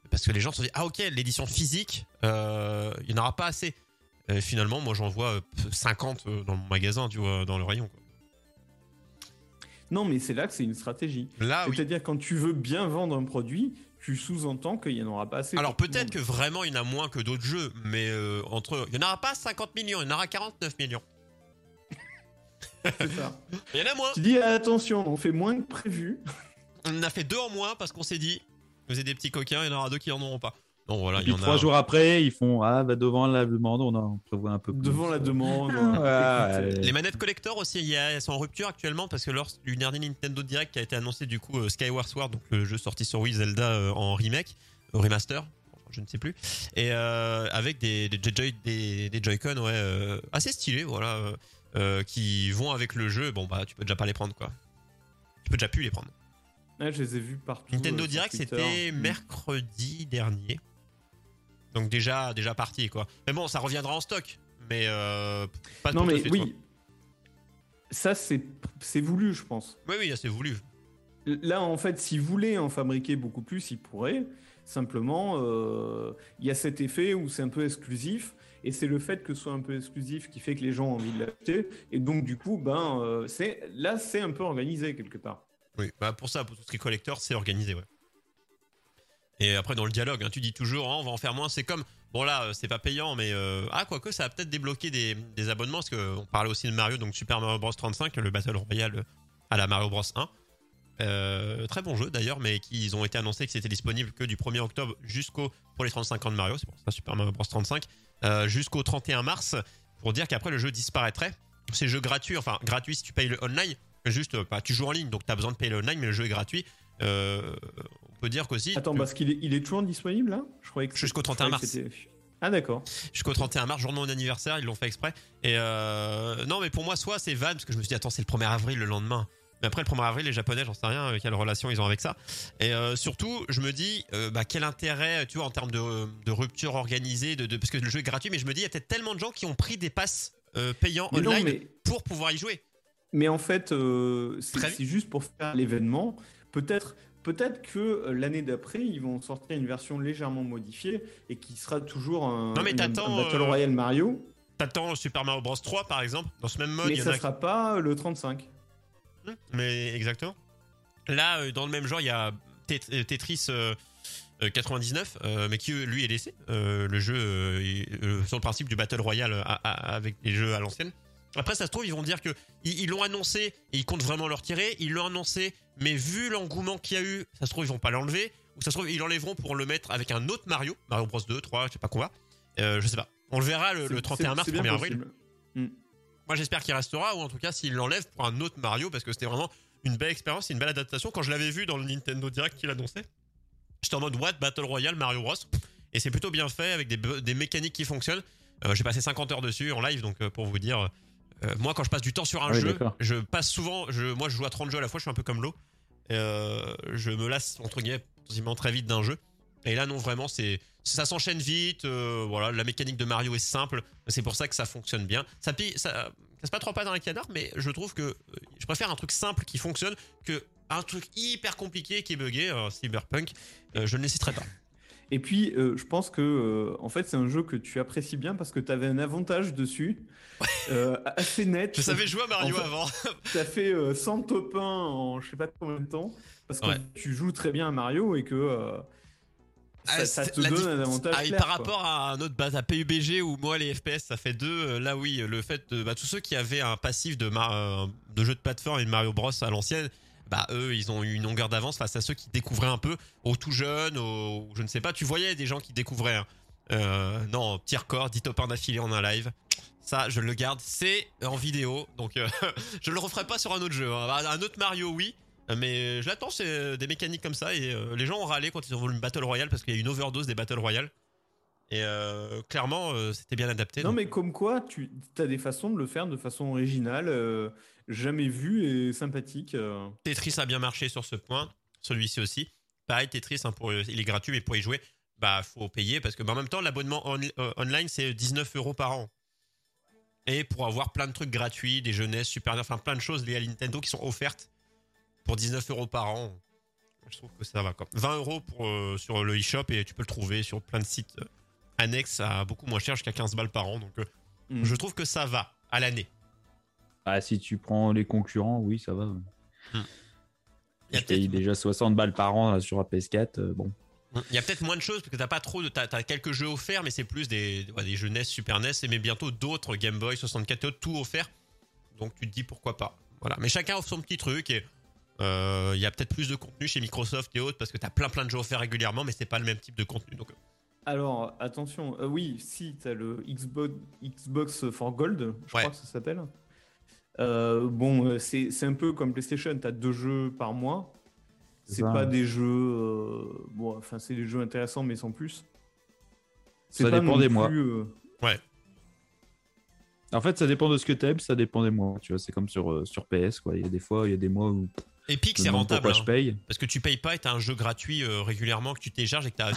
parce que les gens se sont dit ah ok l'édition physique euh, il n'y en aura pas assez Et finalement moi j'en vois euh, 50 euh, dans mon magasin tu vois dans le rayon quoi. Non, mais c'est là que c'est une stratégie. oui C'est-à-dire quand tu veux bien vendre un produit, tu sous-entends qu'il n'y en aura pas assez. alors peut-être que vraiment il y en a moins que d'autres jeux mais euh, entre il n'y en aura pas 50 millions il y en aura 49 millions (laughs) C'est ça. il y en a moins tu dis attention, on fait moins que prévu. on en a fait deux en moins parce qu'on s'est dit vous êtes des petits coquins il y en aura deux qui en auront pas donc voilà Et il y puis en trois a jours après, ils font Ah, bah devant la demande, on en prévoit un peu plus. Devant la demande. Ouais, Écoute, allez. Les manettes collector aussi, il y a- elles sont en rupture actuellement parce que lors du dernier Nintendo Direct qui a été annoncé du coup euh, Skyward Sword, donc le jeu sorti sur Wii Zelda euh, en remake, euh, remaster, je ne sais plus, et euh, avec des, des, Joy- des, des Joy-Con ouais, euh, assez stylés, voilà, euh, euh, qui vont avec le jeu. Bon bah tu peux déjà pas les prendre quoi. Tu peux déjà plus les prendre. Ouais, je les ai vus partout. Nintendo euh, Direct c'était Mm. mercredi dernier, donc déjà déjà parti quoi. Mais bon ça reviendra en stock, mais euh, pas Non, mais suite, quoi. oui. Ça, c'est c'est voulu, je pense. Oui oui c'est voulu. Là, en fait, s'ils voulaient en fabriquer beaucoup plus, ils pourraient. Simplement, euh, il y a cet effet où c'est un peu exclusif. Et c'est le fait que ce soit un peu exclusif qui fait que les gens ont envie de l'acheter. Et donc, du coup, ben, euh, c'est là, c'est un peu organisé quelque part. Oui, bah pour ça, pour tout ce qui est collector, c'est organisé, ouais. Et après, dans le dialogue, hein, tu dis toujours, hein, on va en faire moins. C'est comme, bon là, euh, c'est pas payant, mais euh, ah, quoique, ça va peut-être débloquer des, abonnements, parce qu'on parlait aussi de Mario, donc Super Mario Bros 35, le Battle Royale à la Mario Bros 1. Euh, très bon jeu d'ailleurs, mais qui ils ont été annoncés que c'était disponible que du 1er octobre jusqu'au pour les 35 ans de Mario, c'est pour ça Super Mario Bros 35, euh, jusqu'au 31 mars, pour dire qu'après le jeu disparaîtrait. C'est jeu gratuit, enfin gratuit si tu payes le online, juste bah, tu joues en ligne, donc tu as besoin de payer le online, mais le jeu est gratuit. Euh, peut dire qu'aussi Attends, parce qu'il est, il est toujours disponible là? Je croyais que Jusqu'au je 31 croyais que mars. Ah d'accord. jusqu'au 31 mars, jour de mon anniversaire, ils l'ont fait exprès. Et euh, non, mais pour moi, soit c'est van, parce que je me suis dit, attends, c'est le 1er avril le lendemain. Mais après, le 1er avril, les Japonais, j'en sais rien, euh, quelle relation ils ont avec ça. Et euh, surtout, je me dis, bah, quel intérêt, tu vois, en termes de, de rupture organisée, de, de- parce que le jeu est gratuit, mais je me dis, il y a peut-être tellement de gens qui ont pris des passes payants Mais non, online mais, pour pouvoir y jouer. mais en fait, c'est juste pour faire l'événement. Peut-être peut-être que euh, l'année d'après, ils vont sortir une version légèrement modifiée et qui sera toujours un, Non, mais une- un t'attends, Battle euh, Royale Mario, T'attends Super Mario Bros 3 par exemple, dans ce même mode, mais il y en ça a sera pas le 35. Hmm, Mais exactement. Là, euh, dans le même genre, il y a Tet- euh, Tetris euh, euh, 99, euh, mais qui euh, lui est laissé. Euh, le jeu euh, euh, sur le principe du Battle Royale avec les jeux à l'ancienne. Après, ça se trouve, ils vont dire que ils l'ont annoncé et ils comptent vraiment le retirer. Ils l'ont annoncé, mais vu l'engouement qu'il y a eu, ça se trouve, ils vont pas l'enlever. Ou ça se trouve, ils l'enlèveront pour le mettre avec un autre Mario, Mario Bros 2, 3, je sais pas quoi. Euh, je sais pas. On le verra le, le C'est- 31 c'est- mars, c'est bien 1er avril. possible. Moi, j'espère qu'il restera, ou en tout cas, s'il l'enlève pour un autre Mario, parce que c'était vraiment une belle expérience, une belle adaptation. Quand je l'avais vu dans le Nintendo Direct qu'il annonçait, j'étais en mode What Battle Royale Mario Bros? Et c'est plutôt bien fait, avec des mécaniques qui fonctionnent. Euh, J'ai passé 50 heures dessus en live, donc euh, pour vous dire, euh, moi, quand je passe du temps sur un Ah oui, jeu, je passe souvent, je, moi, je joue à 30 jeux à la fois, je suis un peu comme l'eau. Euh, je me lasse, entre guillemets, très vite d'un jeu. Et là, non, vraiment, c'est ça s'enchaîne vite. euh, voilà, la mécanique de Mario est simple. C'est pour ça que ça fonctionne bien. Ça pille, ça casse pas trop pas dans un canard, mais je trouve que euh, je préfère un truc simple qui fonctionne que un truc hyper compliqué qui est buggé. Cyberpunk, je ne l'hésiterai pas. Et puis, euh, je pense que euh, en fait, c'est un jeu que tu apprécies bien parce que tu avais un avantage dessus, euh, assez net. Je savais jouer à Mario En fait- avant. Tu as fait euh, 100 top 1 en je sais pas combien de temps parce que Ouais. tu joues très bien à Mario et que ça, Ah, ça te donne un avantage. Ah, clair, par quoi. rapport à un autre base à PUBG où moi les FPS ça fait deux, là oui, le fait de bah, tous ceux qui avaient un passif de, Mar- de jeu de plateforme et de Mario Bros à l'ancienne, bah eux ils ont eu une longueur d'avance face à ceux qui découvraient un peu, aux tout jeunes, aux je ne sais pas, tu voyais des gens qui découvraient. hein. Euh, non, petit record, 10 top 1 d'affilée en un live. Ça, je le garde, c'est en vidéo, donc euh, (laughs) je le referai pas sur un autre jeu. hein. Un autre Mario, oui, mais je l'attends, c'est des mécaniques comme ça et euh, les gens ont râlé quand ils ont voulu une Battle Royale parce qu'il y a une overdose des Battle Royale. Et euh, clairement, euh, c'était bien adapté. Non, donc- mais comme quoi, tu as des façons de le faire de façon originale, euh, jamais vue et sympathique. euh. Tetris a bien marché sur ce point, celui-ci aussi. Pareil, Tetris, hein, pour, il est gratuit, mais pour y jouer, bah faut payer parce que bah, en même temps, l'abonnement on- euh, online c'est 19 euros par an. Et pour avoir plein de trucs gratuits, des jeunesses, super, enfin plein de choses liées à Nintendo qui sont offertes pour 19 euros par an, je trouve que ça va quoi. 20 euros pour, euh, sur le eShop et tu peux le trouver sur plein de sites annexes à beaucoup moins cher, jusqu'à 15 balles par an. Donc euh, Mm. je trouve que ça va à l'année. Ah, si tu prends les concurrents, oui, ça va. Il y a Je paye peut-être déjà 60 balles par an là, sur la PS4. euh, bon. Il y a peut-être moins de choses parce que t'as pas trop de. T'as, t'as quelques jeux offerts, mais c'est plus des, ouais, des jeux NES, Super NES, et mais bientôt d'autres Game Boy, 64 et autres, tout offert. Donc tu te dis pourquoi pas. Voilà. Mais chacun offre son petit truc et euh, il y a peut-être plus de contenu chez Microsoft et autres parce que t'as plein plein de jeux offerts régulièrement, mais c'est pas le même type de contenu. Donc Alors, attention, euh, oui, si, tu as le Xbox, Xbox for Gold, je Ouais. crois que ça s'appelle. Euh, bon, euh, c'est c'est un peu comme PlayStation, tu as deux jeux par mois. C'est pas des jeux. euh, bon, enfin, c'est des jeux intéressants, mais sans plus. C'est Ça pas dépend non des mois. plus, euh, En fait, ça dépend de ce que t'aimes, ça dépend des mois. Tu vois, c'est comme sur, euh, sur PS, quoi. Il y a des fois, il y a des mois où Epic c'est demande rentable pourquoi je hein, paye. parce que tu payes pas et t'as un jeu gratuit euh, régulièrement que tu télécharges et que t'as.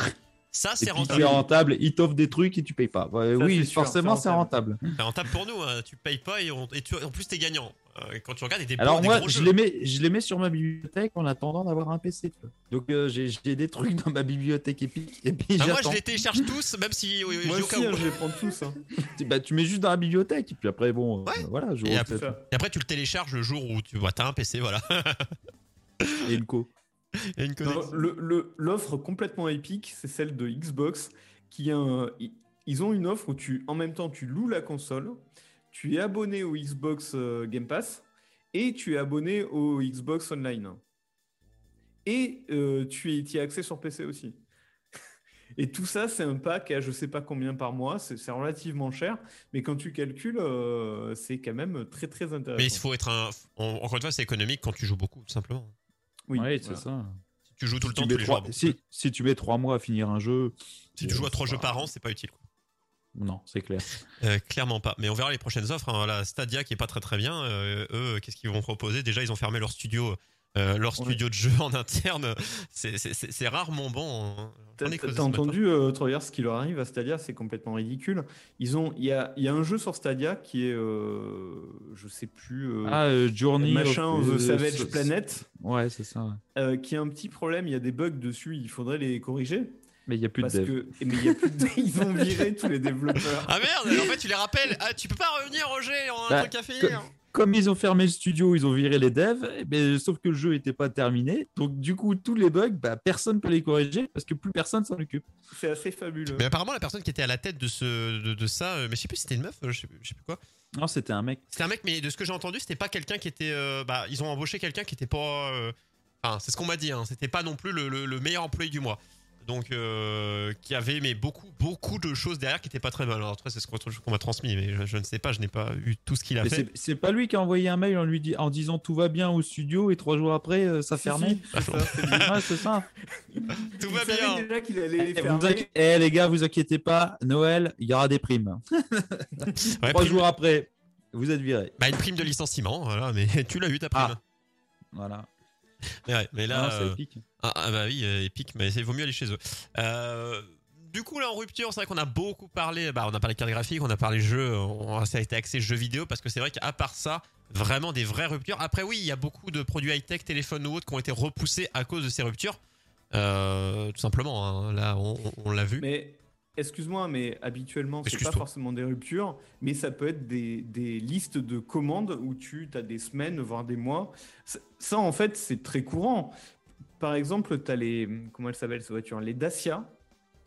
Ça Et c'est puis rentable. tu es rentable, ils t'offrent des trucs et tu payes pas. Ouais, Ça, oui, c'est forcément, c'est c'est rentable. C'est rentable pour nous. hein. Tu payes pas et, on- et tu- en plus t'es gagnant. Euh, quand tu regardes, il y a des, Alors moi, gros je jeux. les, mets, je les mets sur ma bibliothèque en attendant d'avoir un PC. tu vois. Donc euh, j'ai j'ai des trucs dans ma bibliothèque Epic et puis Ah, moi, je les télécharge tous, même si euh, Moi j'ai au aussi, cas où. hein, je les prends tous. hein. Bah, tu mets juste dans la bibliothèque et puis après, bon, euh, Ouais. voilà, je Et après-. Et tu le télécharges le jour où tu vois, t'as un PC, voilà. et une co. (laughs) Une connexion. L'offre complètement épique, c'est celle de Xbox, qui a un- i- ils ont une offre où tu, en même temps, tu loues la console, tu es abonné au Xbox euh, Game Pass et tu es abonné au Xbox Online. Et euh, tu y as accès sur PC aussi. (laughs) Et tout ça, c'est un pack à je sais pas combien par mois, c'est relativement cher, mais quand tu calcules, euh, c'est quand même très très intéressant. Mais il faut être un. en- Encore une fois, c'est économique quand tu joues beaucoup, tout simplement. Oui, voilà. c'est ça. Si tu joues tout le temps, tous les trois, jours. si, si tu mets trois mois à finir un jeu, Si tu joues à trois jeux par an, c'est pas utile. quoi. Non, c'est clair. Euh, clairement pas. Mais on verra les prochaines offres. hein. La Stadia qui est pas très très bien. euh, eux, qu'est-ce qu'ils vont proposer? Déjà, ils ont fermé leur studio euh, leur Ouais. studio de jeu en interne. C'est- C'est c'est- c'est rarement bon. hein. T'as entendu, euh, Troyer, ce qui leur arrive à Stadia, c'est complètement ridicule. Ils ont, il y a, il y a un jeu sur Stadia qui est, euh, je sais plus, euh, Ah, euh, Journey. machin of- the Savage Planet, Ouais, c'est ça. ouais. euh, qui a un petit problème. Il y a des bugs dessus. Il faudrait les corriger Mais il n'y a plus de dev. que, mais y a plus de- ils ont viré tous les développeurs. Ah merde, en fait, tu les rappelles. Ah, tu peux pas revenir, Roger, on a un truc à finir. Comme ils ont fermé le studio, ils ont viré les devs, eh ben, sauf que le jeu n'était pas terminé. Donc, du coup, tous les bugs, bah, personne ne peut les corriger parce que plus personne s'en occupe. C'est assez fabuleux. Mais apparemment, la personne qui était à la tête de, ce, de, de ça, euh, mais je sais plus si c'était une meuf, euh, je sais, je sais plus quoi. Non, c'était un mec. C'était un mec, mais de ce que j'ai entendu, c'était pas quelqu'un qui était. euh, bah, ils ont embauché quelqu'un qui était pas. euh, Enfin, c'est ce qu'on m'a dit, hein, c'était pas non plus le, le- le meilleur employé du mois. Donc, euh, qui avait mais beaucoup, beaucoup de choses derrière qui étaient pas très mal. Alors, après, c'est ce qu'on qu'on m'a transmis, mais je, je ne sais pas, je n'ai pas eu tout ce qu'il a Mais fait. c'est- pas lui qui a envoyé un mail en lui dit, en disant tout va bien au studio et trois jours après, euh, ça fermait. si, c'est ça. Ouais. (laughs) Tout Il va bien. déjà qu'il allait les Eh, inqui- eh, les gars, vous inquiétez pas, Noël, il y aura des primes. (laughs) Ouais, Trois prime- jours après, vous êtes viré. Bah, une prime de licenciement, voilà, mais (laughs) tu l'as eu ta prime. Ah. Voilà. Mais, ouais, mais là. Non, c'est euh, épique. Ah, ah bah oui, euh, épique, mais il vaut mieux aller chez eux. Euh, du coup, là, en rupture, c'est vrai qu'on a beaucoup parlé. Bah, on a parlé carte graphique, on a parlé jeux, on, ça a été axé jeux vidéo parce que c'est vrai qu'à part ça, vraiment des vraies ruptures. Après, oui, il y a beaucoup de produits high-tech, téléphones ou autres qui ont été repoussés à cause de ces ruptures. Euh, tout simplement, hein. là, on, l'a vu. Mais excuse-moi, mais habituellement, c'est pas forcément des ruptures, mais ça peut être des, des listes de commandes où tu as des semaines, voire des mois. Ça, en fait, c'est très courant. Par exemple, tu as les. Comment elles s'appellent ces voitures? Les Dacia.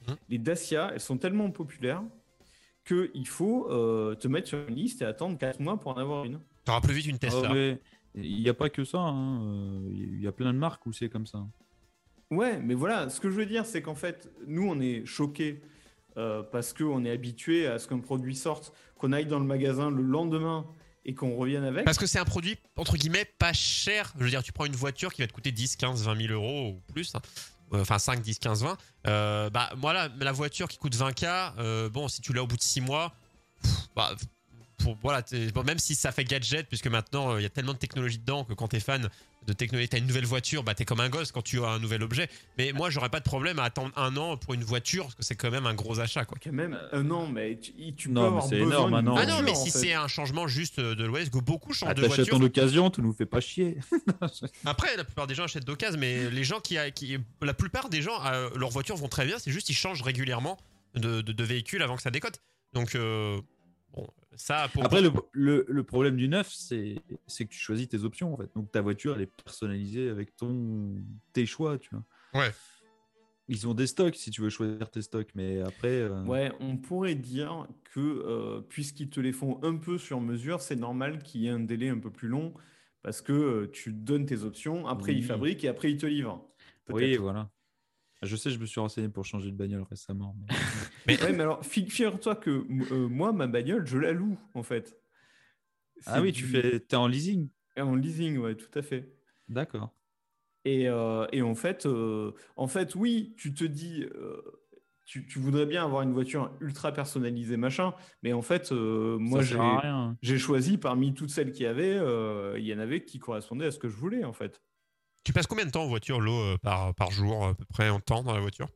Mhm. Les Dacia, elles sont tellement populaires qu'il faut euh, te mettre sur une liste et attendre 4 mois pour en avoir une. T'auras plus vite une Ah, Tesla. mais Il n'y a pas que ça. hein, euh, Il y a plein de marques où c'est comme ça. Ouais, mais voilà, ce que je veux dire, c'est qu'en fait, nous, on est choqués euh, parce qu'on est habitué à ce qu'un produit sorte, qu'on aille dans le magasin le lendemain qu'on revienne avec. Parce que c'est un produit, entre guillemets, pas cher. Je veux dire, tu prends une voiture qui va te coûter 10, 15, 20 000 euros ou plus. hein. Euh, Enfin, 5, 10, 15, 20. Euh, bah, voilà, la voiture qui coûte 20K, euh, bon, si tu l'as au bout de 6 mois, bah, voilà, même si ça fait gadget, puisque maintenant, euh, il y a tellement de technologie dedans que quand t'es fan de technologie, t'as une nouvelle voiture, bah, t'es comme un gosse quand tu as un nouvel objet. Mais moi, j'aurais pas de problème à attendre un an pour une voiture, parce que c'est quand même un gros achat, quoi. Quand même, euh, non, mais tu, tu Non, peux mais avoir c'est besoin énorme, ah non. Voiture, mais si c'est un changement juste de l'Ouest, que beaucoup changent Ah, de T'achètes voiture. en occasion, tu nous fais pas chier. (laughs) Après, la plupart des gens achètent d'occasion, mais les gens qui, qui, la plupart des gens, euh, leurs voitures vont très bien. C'est juste ils changent régulièrement de, de, de véhicule avant que ça décote. Donc, euh, ça pour. Après, le, le- le problème du neuf, c'est c'est que tu choisis tes options en fait. Donc ta voiture, elle est personnalisée avec ton tes choix, tu vois. Ouais. Ils ont des stocks si tu veux choisir tes stocks, mais après. euh, Ouais, on pourrait dire que euh, puisqu'ils te les font un peu sur mesure, c'est normal qu'il y ait un délai un peu plus long parce que euh, tu donnes tes options, après ils fabriquent et après ils te livrent. Oui, voilà. Je sais, je me suis renseigné pour changer de bagnole récemment. mais- (laughs) Ouais, mais alors, fi- figure-toi que euh, moi, ma bagnole, je la loue, en fait. Ah oui, tu fais, t'es en leasing. En leasing, ouais, tout à fait. D'accord. Et, euh, et en fait, euh, en fait, oui, tu te dis, euh, tu, tu voudrais bien avoir une voiture ultra personnalisée, machin, mais en fait, euh, moi, j'ai choisi parmi toutes celles qu'il y avait, euh, il y en avait qui correspondaient à ce que je voulais, en fait. Tu passes combien de temps en voiture, l'eau, par, par jour, à peu près en temps dans la voiture?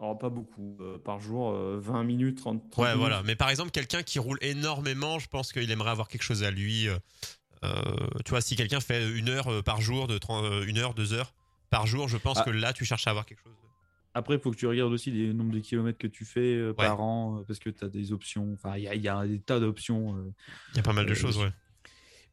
Alors, pas beaucoup, euh, par jour, euh, 20 minutes, 30, 30 Ouais, minutes. voilà. Mais par exemple, quelqu'un qui roule énormément, je pense qu'il aimerait avoir quelque chose à lui. euh, euh, tu vois, si quelqu'un fait une heure euh, par jour, de 30, euh, une heure, deux heures par jour, je pense Ah. que là, tu cherches à avoir quelque chose. Après, il faut que tu regardes aussi les nombres de kilomètres que tu fais euh, par an, parce que tu as des options. Enfin, il y, y a des tas d'options. euh. Il y a pas mal de Euh, choses, ouais.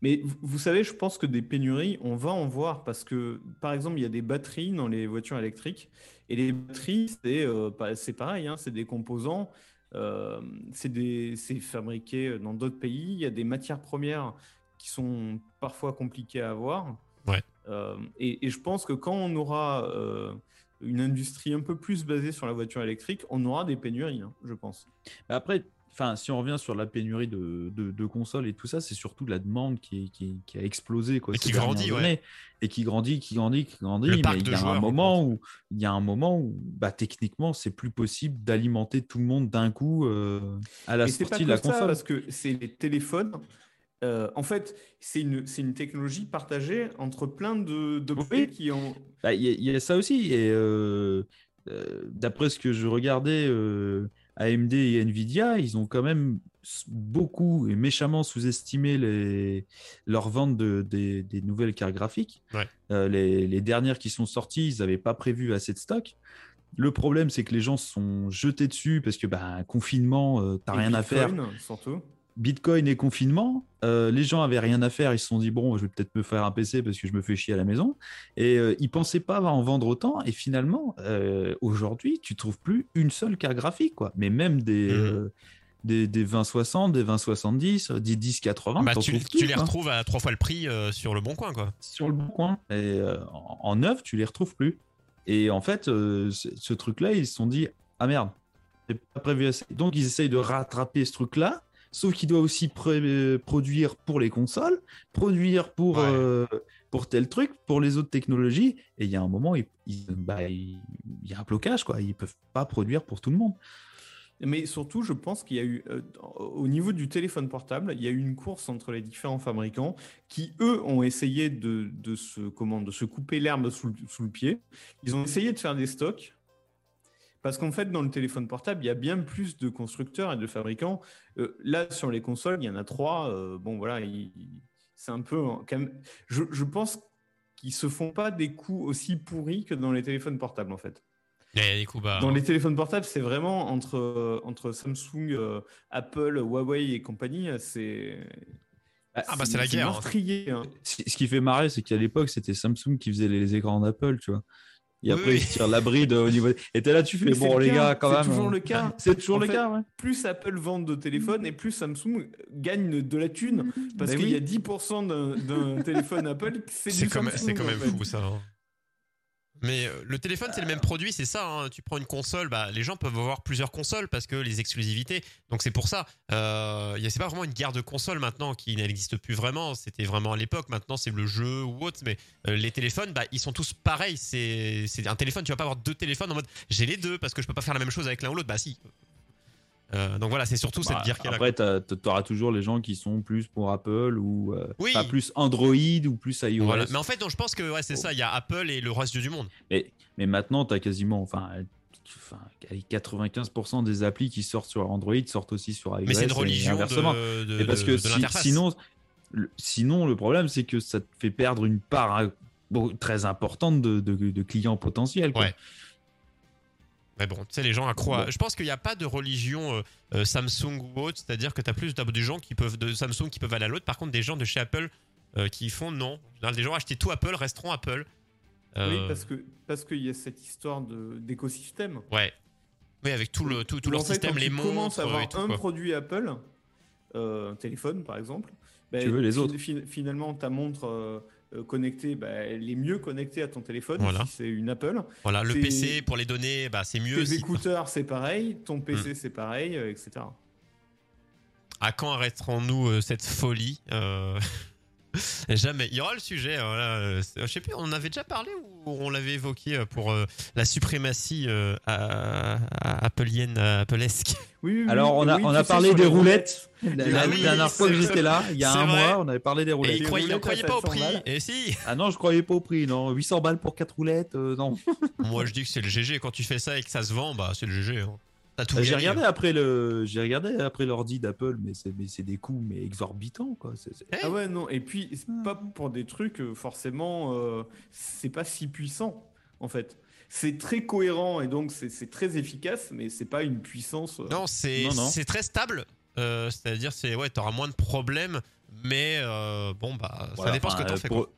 Mais vous- savez, je pense que des pénuries, on va en voir parce que, par exemple, il y a des batteries dans les voitures électriques. Et les batteries, c'est euh, pareil, hein, c'est des composants, euh, c'est fabriqué dans d'autres pays. Il y a des matières premières qui sont parfois compliquées à avoir. Ouais. Euh, et, et je pense que quand on aura euh, une industrie un peu plus basée sur la voiture électrique, on aura des pénuries, hein, je pense. Après, enfin, si on revient sur la pénurie de, de- de consoles et tout ça, c'est surtout la demande qui, qui- qui a explosé. Quoi, Et qui grandit, ouais. Et qui grandit, qui grandit, qui grandit. Le mais parc il de y a un moment où il y a un moment où bah, techniquement, c'est plus possible d'alimenter tout le monde d'un coup euh, à la Et c'est pas sortie de la ça, console. parce que c'est les téléphones. euh, en fait, c'est une, c'est une technologie partagée entre plein de, de Oui. qui ont. Bah, Il y, a- il y a ça aussi. Et euh, euh, d'après ce que je regardais, euh, AMD et Nvidia, ils ont quand même beaucoup et méchamment sous-estimé les, leur vente de, des, des nouvelles cartes graphiques. Ouais. Euh, les, les dernières qui sont sorties, ils n'avaient pas prévu assez de stock. Le problème, c'est que les gens se sont jetés dessus parce que bah, confinement, euh, t'as rien à faire. Surtout. Bitcoin et confinement, euh, les gens avaient rien à faire, ils se sont dit bon, je vais peut-être me faire un PC parce que je me fais chier à la maison. Et euh, ils pensaient pas en vendre autant. Et finalement, euh, aujourd'hui, tu trouves plus une seule carte graphique, quoi. Mais même des Mhm. euh, des, des 2060, des 2070, des 1080, Bah, tu, les quoi. retrouves à trois fois le prix sur le bon coin, quoi. sur le bon coin. Et en, en neuf, tu les retrouves plus. Et en fait, ce, ce truc-là, ils se sont dit ah merde, c'est pas prévu assez. Donc ils essayent de rattraper ce truc-là. Sauf qu'il doit aussi euh, produire pour les consoles, produire pour, Ouais. euh, pour tel truc, pour les autres technologies. Et il y a un moment, il, il- bah, il- il y a un blocage. Quoi. Ils peuvent pas produire pour tout le monde. Mais surtout, je pense qu'il y a eu, euh, au niveau du téléphone portable, il y a eu une course entre les différents fabricants qui, eux, ont essayé de, de, se, comment, de se couper l'herbe sous le pied. Ils ont essayé de faire des stocks. Parce qu'en fait, dans le téléphone portable, il y a bien plus de constructeurs et de fabricants. Euh, là, sur les consoles, il y en a trois. Euh, bon, voilà, il- il- c'est un peu. hein, quand même- je, je pense qu'ils se font pas des coups aussi pourris que dans les téléphones portables, en fait. Et du coup, bah. Dans les téléphones portables, c'est vraiment entre, euh, entre Samsung, euh, Apple, Huawei et compagnie, c'est. Ah, bah, c'est la guerre, hein. meurtrier, hein. Ce qui fait marrer, c'est qu'à l'époque, c'était Samsung qui faisait les, les écrans d'Apple, tu vois. Et après, oui. ils tirent la bride au niveau. Et t'es là, tu fais Mais c'est bon, le les cas, gars, quand c'est même. toujours euh, le cas. (laughs) C'est toujours En le fait, cas, ouais. Plus Apple vend de téléphones et plus Samsung gagne de la thune. Parce Ben qu'il oui. y a 10% d'un d'un téléphone Apple, c'est C'est du quand, même- Samsung, c'est quand en même fait. fou ça. hein. Mais euh, le téléphone, c'est le même produit, c'est ça. hein. Tu prends une console, bah, les gens peuvent avoir plusieurs consoles parce que les exclusivités. Donc c'est pour ça. Euh, c'est pas vraiment une guerre de consoles maintenant qui n'existe plus vraiment. C'était vraiment à l'époque. Maintenant, c'est le jeu ou autre. Mais euh, les téléphones, bah, ils sont tous pareils. C'est un téléphone. Tu vas pas avoir deux téléphones en mode j'ai les deux parce que je peux pas faire la même chose avec l'un ou l'autre. Bah si. Euh, donc voilà, c'est surtout Bah, cette guerre est là. Après, t'as- t'auras toujours les gens qui sont plus pour Apple ou euh, Oui. pas plus Android ou plus iOS. Voilà. Mais en fait, donc, je pense que ouais, c'est ça. Il y a Apple et le reste du monde. Mais, mais maintenant, tu as quasiment enfin, enfin, allez, 95% des applis qui sortent sur Android sortent aussi sur iOS. Mais c'est une et religion inversement. de, de, Et parce que de si- l'interface. sinon, le, sinon, le problème, c'est que ça te fait perdre une part hein, très importante de, clients potentiels. quoi. Ouais. Mais bon, tu sais, les gens accroient. à-. Je pense qu'il n'y a pas de religion euh, euh, Samsung ou autre, c'est-à-dire que tu as plus des gens qui peuvent de Samsung qui peuvent aller à l'autre. Par contre, des gens de chez Apple euh, qui font non. En général, Des gens acheter tout Apple resteront Apple. Euh, Oui, parce que parce qu'il y a cette histoire de- d'écosystème. Ouais. Oui, avec tout le tout, tout leur système, quand les tu commences montres à avoir et tout. un quoi. produit Apple, euh, un téléphone par exemple, ben, Tu veux les autres. fi- finalement ta montre euh, connectée, ben, elle est mieux connectée à ton téléphone Voilà. si c'est une Apple. Voilà, le PC pour les données, bah, c'est mieux. Tes si- écouteurs c'est pareil, ton PC Hmm. c'est pareil, euh, etc. À quand arrêterons-nous euh, cette folie Euh, (laughs) (laughs) Jamais. Il y aura le sujet. hein, là, euh, je sais plus, on en avait déjà parlé ou on l'avait évoqué euh, pour euh, la suprématie euh, à, à appleienne, à appelesque? Oui, oui, oui. Alors, on a, Oui, on a parlé des roulettes. La, la oui, dernière fois que j'étais là, il y a un vrai. mois, on avait parlé des Et roulettes. il croyait, il roulettes croyait pas au 700 prix. balles. Et si Ah non, je croyais pas au prix, non. 800 balles pour 4 roulettes, euh, non. Moi, je dis que c'est le GG. Quand tu fais ça et que ça se vend, bah, c'est le GG. hein. Euh, J'ai regardé après le, j'ai regardé après l'ordi d'Apple, mais c'est, mais c'est des coûts mais exorbitants quoi. Eh, Ah ouais, non, et puis c'est pas pour des trucs, euh, forcément, euh, c'est pas si puissant, en fait. C'est très cohérent et donc c'est c'est très efficace, mais c'est pas une puissance. euh, Non, c'est c'est très stable. Euh, C'est-à-dire, c'est ouais, t'auras moins de problèmes, mais euh, bon, bah, ça dépend ce que enfin, t'en euh, fais. Pour, quoi.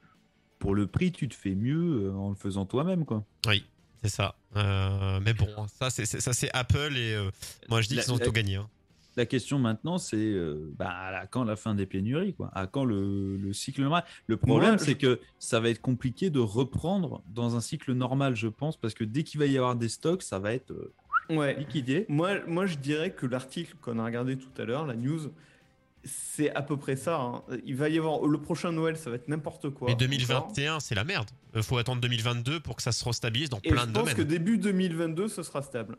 pour le prix, tu te fais mieux en le faisant toi-même quoi. Oui, c'est ça. Euh, mais bon, ça, c'est c'est- ça, c'est Apple et euh, moi, je dis La- qu'ils ont la- tout gagné. hein. La question maintenant, c'est euh, bah, à quand la fin des pénuries quoi? À quand le, le cycle normal? Le problème, Moi, c'est je- que ça va être compliqué de reprendre dans un cycle normal, je pense, parce que dès qu'il va y avoir des stocks, ça va être euh, Ouais. liquidé. Moi, moi, je dirais que l'article qu'on a regardé tout à l'heure, la news, c'est à peu près ça. hein. Il va y avoir le prochain Noël, ça va être n'importe quoi. Mais encore. 2021, c'est la merde. Euh, faut attendre 2022 pour que ça se restabilise dans Et plein je de pense domaines. que début 2022, ce sera stable.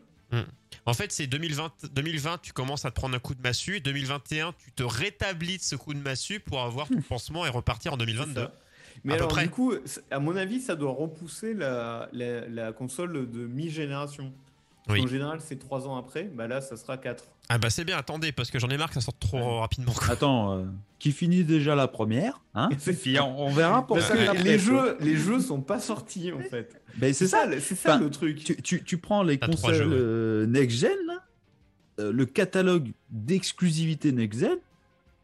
En fait, c'est 2020, 2020, tu commences à te prendre un coup de massue, et 2021, tu te rétablis de ce coup de massue pour avoir ton (laughs) pansement et repartir en C'est 2022. ça. Mais À alors, du coup, à mon avis, ça doit repousser la, la, la console de mi-génération. Oui. En général, c'est 3 ans après. Bah là, ça sera 4. Ah bah c'est bien, attendez, parce que j'en ai marre que ça sorte trop rapidement. Attends, euh, qui finit déjà la première, hein (laughs) Puis on, on verra pour ça. que les, jeux, les jeux sont pas sortis, en fait. Ben, c'est ça. le- c'est ça Enfin, le truc. Tu, tu, tu prends les consoles jeux, ouais. euh, next-gen, euh, le catalogue d'exclusivité next-gen,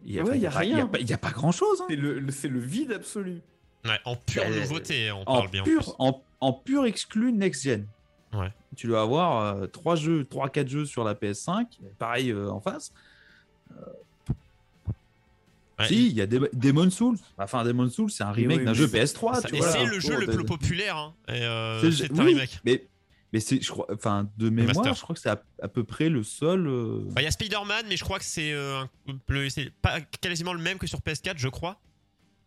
il n'y a, Ouais, y a rien. y a pas- y a pas grand-chose. hein. C'est le, le- c'est le vide absolu. Ouais, en pure Euh, nouveauté, on En parle bien. en pur, plus. en, en pur exclu next-gen. Ouais. Tu dois avoir 3 jeux, 3-4 jeux sur la PS5, pareil euh, en face. Ouais, si, il y a Dem- Demon Souls. Enfin, Demon Souls, c'est un remake oui, d'un jeu c'est- PS3. ça- tu et vois, c'est là. le jeu Oh, le plus populaire. Hein, et euh, C'est le un oui, remake. Mais, mais c'est, je crois, enfin, de mémoire, master. je crois que c'est à, à peu près le seul. euh, Bah, Il y a Spider-Man, mais je crois que c'est euh, un- le- c'est pas quasiment le même que sur PS4, je crois.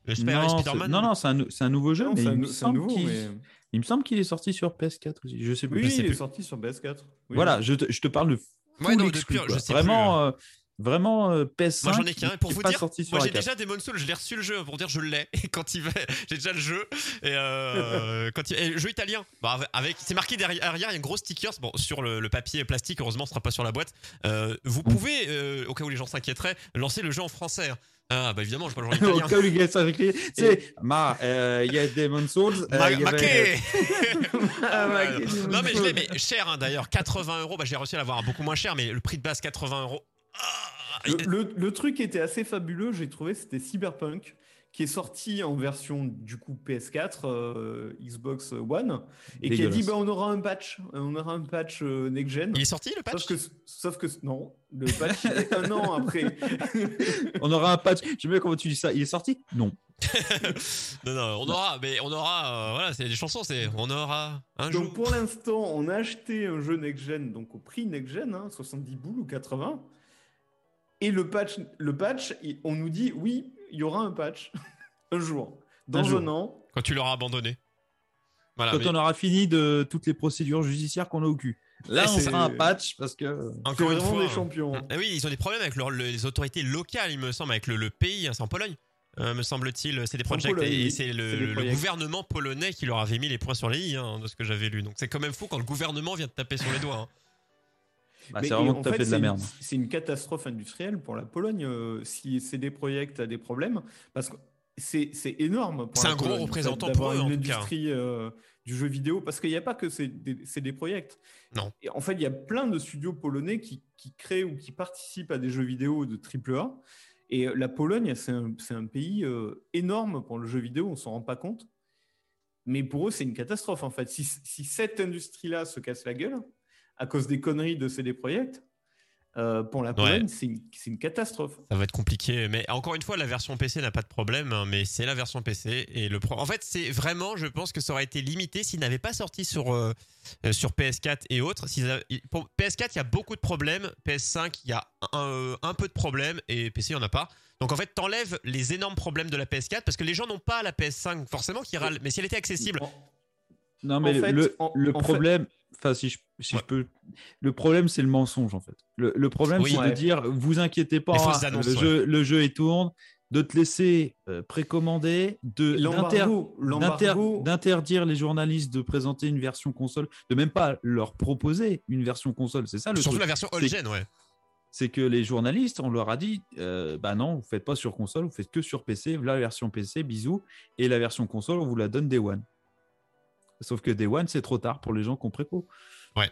Le Spider- non, non, non, c'est un, nou- c'est un nouveau jeu, Non, mais c'est il, un- me c'est un semble nouveau, qu'il- mais... il me semble qu'il est sorti sur PS4 aussi. Je sais plus. Oui, je sais il est sorti sur PS4. Oui, voilà, oui. je te, je te parle de Ouais, non, de je sais vraiment, euh, vraiment euh, PS5. Moi j'en ai qu'un. Pour vous dire, moi j'ai déjà Demon Souls, je l'ai reçu le jeu pour dire je l'ai. (laughs) Et quand il va, j'ai déjà le jeu. Et euh, (laughs) quand il, et le jeu italien, Bah, avec- c'est marqué derrière, il y a un gros sticker. Bon, sur le, le papier plastique, heureusement, ce sera pas sur la boîte. Euh, vous Bon. pouvez, euh, au cas où les gens s'inquiéteraient, lancer le jeu en français. Ah bah évidemment, je parle en (laughs) Au italien. cas où les gars écrits, c'est Ma, il y a Demon Souls. Ma- y avait- Ah, non mais je l'ai mais cher hein, d'ailleurs 80 euros bah j'ai réussi à l'avoir beaucoup moins cher mais le prix de base 80 euros Le, le- le truc qui était assez fabuleux, j'ai trouvé, c'était Cyberpunk, qui est sorti en version du coup PS4, euh, Xbox One, et qui a dit bah, on aura un patch, on aura un patch euh, next gen. il est sorti le patch? Sauf que, sauf que non, le patch il est un an après. (laughs) On aura un patch. J'aime bien comment tu dis ça. Il est sorti? Non. (laughs) non non on aura mais on aura euh, voilà c'est des chansons c'est on aura un jour Donc pour l'instant, on a acheté un jeu next gen, donc au prix next gen, hein, 70 boules ou 80. Et le patch, le patch, on nous dit oui, il y aura un patch (laughs) un jour, dans Un un, jour. an. quand tu l'auras abandonné voilà Quand mais on aura fini de toutes les procédures judiciaires qu'on a au cul. Là, Ouais, on c'est- fera un patch parce que. encore une fois des champions. Ah oui ils ont des problèmes avec leur- les autorités locales il me semble avec le, le pays hein, c'est en Pologne euh, me semble-t-il c'est des projets et c'est le, gouvernement polonais qui leur avait mis les points sur les i hein, de ce que j'avais lu donc c'est quand même fou quand le gouvernement vient de taper sur les doigts hein. Bah, c'est vraiment en tout à fait, fait de la merde. C'est une catastrophe industrielle pour la Pologne euh, si CD Projekt a des problèmes, parce que c'est énorme. C'est un gros Pologne, représentant pour eux, en tout cas. euh, du jeu vidéo, parce qu'il n'y a pas que CD CD Projekt. Non. Et en fait, il y a plein de studios polonais qui, qui créent ou qui participent à des jeux vidéo de AAA. Et euh, la Pologne, c'est un, pays euh, énorme pour le jeu vidéo, on s'en rend pas compte. Mais pour eux, c'est une catastrophe en fait. Si, si cette industrie-là se casse la gueule à cause des conneries de CD Projekt, euh, pour la Pologne, c'est une, c'est une catastrophe. Ça va être compliqué, mais encore une fois, la version PC n'a pas de problème, hein, mais c'est la version PC et le pro... En fait, c'est vraiment, je pense que ça aurait été limité s'ils n'avaient pas sorti sur euh, euh, sur PS4 et autres. S'ils avaient- Pour PS4, il y a beaucoup de problèmes. PS5, il y a un, un peu de problèmes et PC, il n'y en a pas. Donc en fait, t'enlèves les énormes problèmes de la PS4 parce que les gens n'ont pas la PS5 forcément qui râlent. Mais si elle était accessible, Non, mais En fait, le, en- le en problème, enfin, si, je, si Ouais. je peux, le problème, c'est le mensonge, en fait. Le, le problème, Oui. c'est Ouais. de dire, vous inquiétez pas, hein, le, ouais. jeu, le jeu est tourne, de te laisser euh, précommander, d'interdire les journalistes de présenter une version console, de même pas leur proposer une version console. C'est ça le surtout truc. la version all-gen, ouais. C'est que les journalistes, on leur a dit, euh, bah non, vous faites pas sur console, vous faites que sur PC. La version PC, bisous, et la version console, on vous la donne Day One. Sauf que Day One, c'est trop tard pour les gens qui ont préco. Ouais.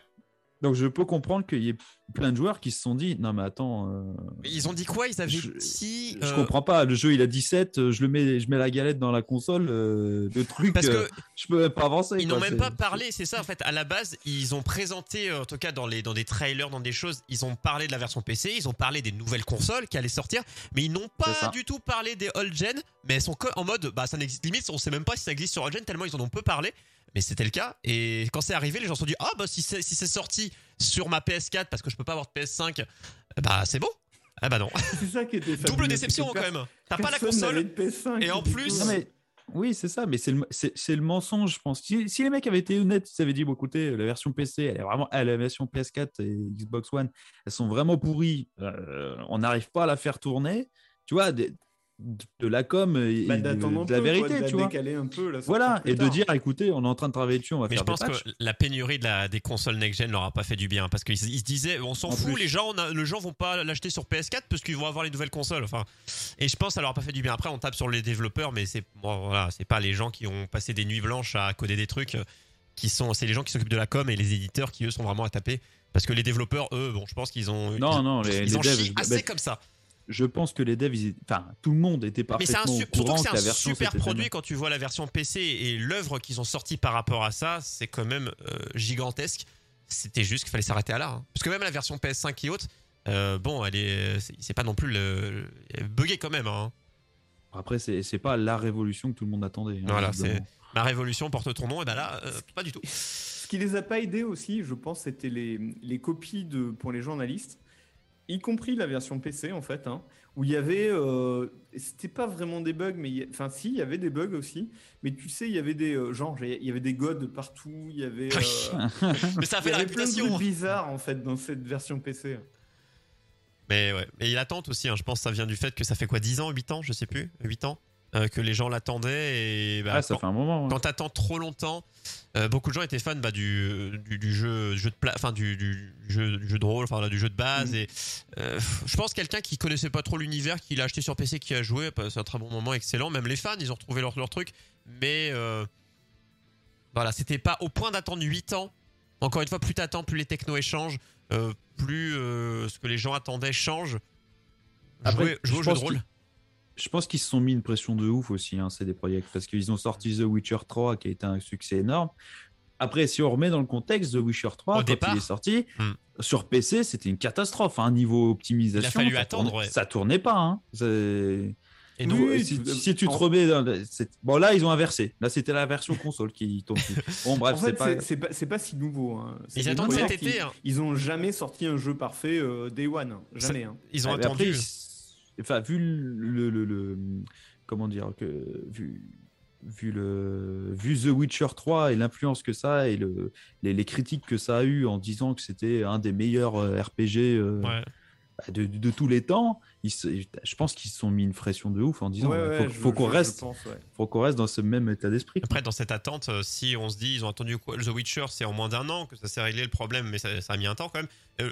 Donc je peux comprendre qu'il y ait plein de joueurs qui se sont dit, non mais attends, euh, Mais Ils ont dit quoi? Ils avaient Je- dit. je euh, comprends pas. Le jeu, il a 17, euh, je le mets, je mets la galette dans la console, euh, le truc, Parce euh, que je peux même pas avancer. Ils n'ont même pas parlé, c'est ça en fait. À la base, ils ont présenté, en tout cas dans, les, dans des trailers, dans des choses, ils ont parlé de la version PC, ils ont parlé des nouvelles consoles qui allaient sortir, mais ils n'ont pas du tout parlé des old gen, mais elles sont que- en mode, bah ça n'existe limite, on sait même pas si ça existe sur old gen tellement ils en ont peu parlé. Mais c'était le cas, et quand c'est arrivé, les gens se sont dit Ah, bah si c'est si c'est sorti sur ma PS4 parce que je peux pas avoir de PS5, bah c'est bon. Ah bah non. c'est ça qui était (laughs) Double déception quand même. T'as pas la console, de PS5, et en plus-. Non, mais Oui, c'est ça, mais c'est le, c'est, c'est le mensonge, je pense. Si, si les mecs avaient été honnêtes, ils avaient dit, bon, écoutez, la version PC, elle est vraiment, ah, la version PS4 et Xbox One, elles sont vraiment pourries, euh, on n'arrive pas à la faire tourner, tu vois, des- de la com et Bah, de, la peu, vérité, quoi, de la tu vois. décaler un peu. Voilà, et de dire, écoutez, on est en train de travailler dessus, on va Mais je faire pense que la pénurie de la, des consoles next-gen leur a pas fait du bien parce qu'ils ils se disaient on s'en En fout, plus. les gens, on a- les gens vont pas l'acheter sur PS4 parce qu'ils vont avoir les nouvelles consoles. Enfin, et je pense que ça leur a pas fait du bien. Après, on tape sur les développeurs, mais c'est bon, voilà, c'est pas les gens qui ont passé des nuits blanches à coder des trucs. euh, Qui sont, c'est les gens qui s'occupent de la com et les éditeurs qui eux sont vraiment à taper. Parce que les développeurs, eux, bon, je pense qu'ils ont, Non, ils, non, les, ils les devs, assez bah, comme ça. Je pense que les devs, ils- enfin, tout le monde était Mais c'est un parfaitement au surtout courant que que, c'est un version super produit quand tu vois la version PC et l'œuvre qu'ils ont sortie par rapport à ça, c'est quand même euh, gigantesque. C'était juste qu'il fallait s'arrêter à là. hein. Parce que même la version PS5 et autres, euh, bon, elle est, c'est c'est pas non plus le, elle est buggée quand même. hein. Après, c'est c'est pas la révolution que tout le monde attendait. hein, Voilà, visiblement. Ma révolution porte ton nom, et ben là, euh, pas du tout. Ce qui les a pas aidés aussi, je pense, c'était les, les copies de, pour les journalistes, y compris la version PC en fait, hein, où il y avait, euh, c'était pas vraiment des bugs, mais il y a- enfin si, il y avait des bugs aussi, mais tu sais, il y avait des euh, genre, il y avait des gods partout, il y avait, euh, (laughs) Mais ça a fait y la avait plein de réputation. trucs bizarres en fait dans cette version PC. Mais ouais, et l'attente aussi, hein, je pense que ça vient du fait que ça fait quoi 10 ans, 8 ans, je sais plus, 8 ans, euh, que les gens l'attendaient et bah, Ah, ça quand- fait un moment. ouais. quand t'attends trop longtemps, euh, beaucoup de gens étaient fans bah, du, du, du jeu, jeu de pla- du, du jeu, du jeu de rôle, enfin là, du jeu de base. Mhm. Et euh, je pense quelqu'un qui connaissait pas trop l'univers, qui l'a acheté sur PC, qui a joué, bah, c'est un très bon moment, excellent. Même les fans, ils ont retrouvé leur, leur truc, mais voilà, c'était pas au point d'attendre 8 ans. Encore une fois, plus t'attends, plus les technos échangent, plus ce que les gens attendaient change. Après, Jouer, jouer au je jeu de rôle. Je pense qu'ils se sont mis une pression de ouf aussi, hein, c'est des projets, parce qu'ils ont sorti The Witcher 3 qui a été un succès énorme. Après, si on remet dans le contexte, The Witcher 3, Au quand départ. il est sorti, Hmm. sur PC, c'était une catastrophe. Hein, niveau optimisation, Il a fallu ça attendre, tournait, ouais. ça tournait pas. Hein. Et Donc, Oui, si, tu te en- remets dans le- bon là ils ont inversé là c'était la version console qui tombe plus. (laughs) bon bref c'est pas c'est- c'est pas, c'est pas si nouveau. hein. Ils attendent cet été. hein. Ils ont jamais sorti un jeu parfait euh, Day One, hein. Ça- jamais. hein. Ils ont Ah, attendu. après, ils- enfin, vu le, le- le- comment dire que vu vu le vu The Witcher 3 et l'influence que ça a et le, les, les critiques que ça a eu en disant que c'était un des meilleurs euh, RPG euh, Ouais. bah, de, de tous les temps, ils se- je pense qu'ils se sont mis une pression de ouf en disant Ouais, faut, qu'on reste pense, ouais. faut qu'on reste dans ce même état d'esprit. Après, dans cette attente, euh, si on se dit, ils ont attendu quoi The Witcher, c'est en moins d'un an que ça s'est réglé le problème, mais ça, ça a mis un temps quand même.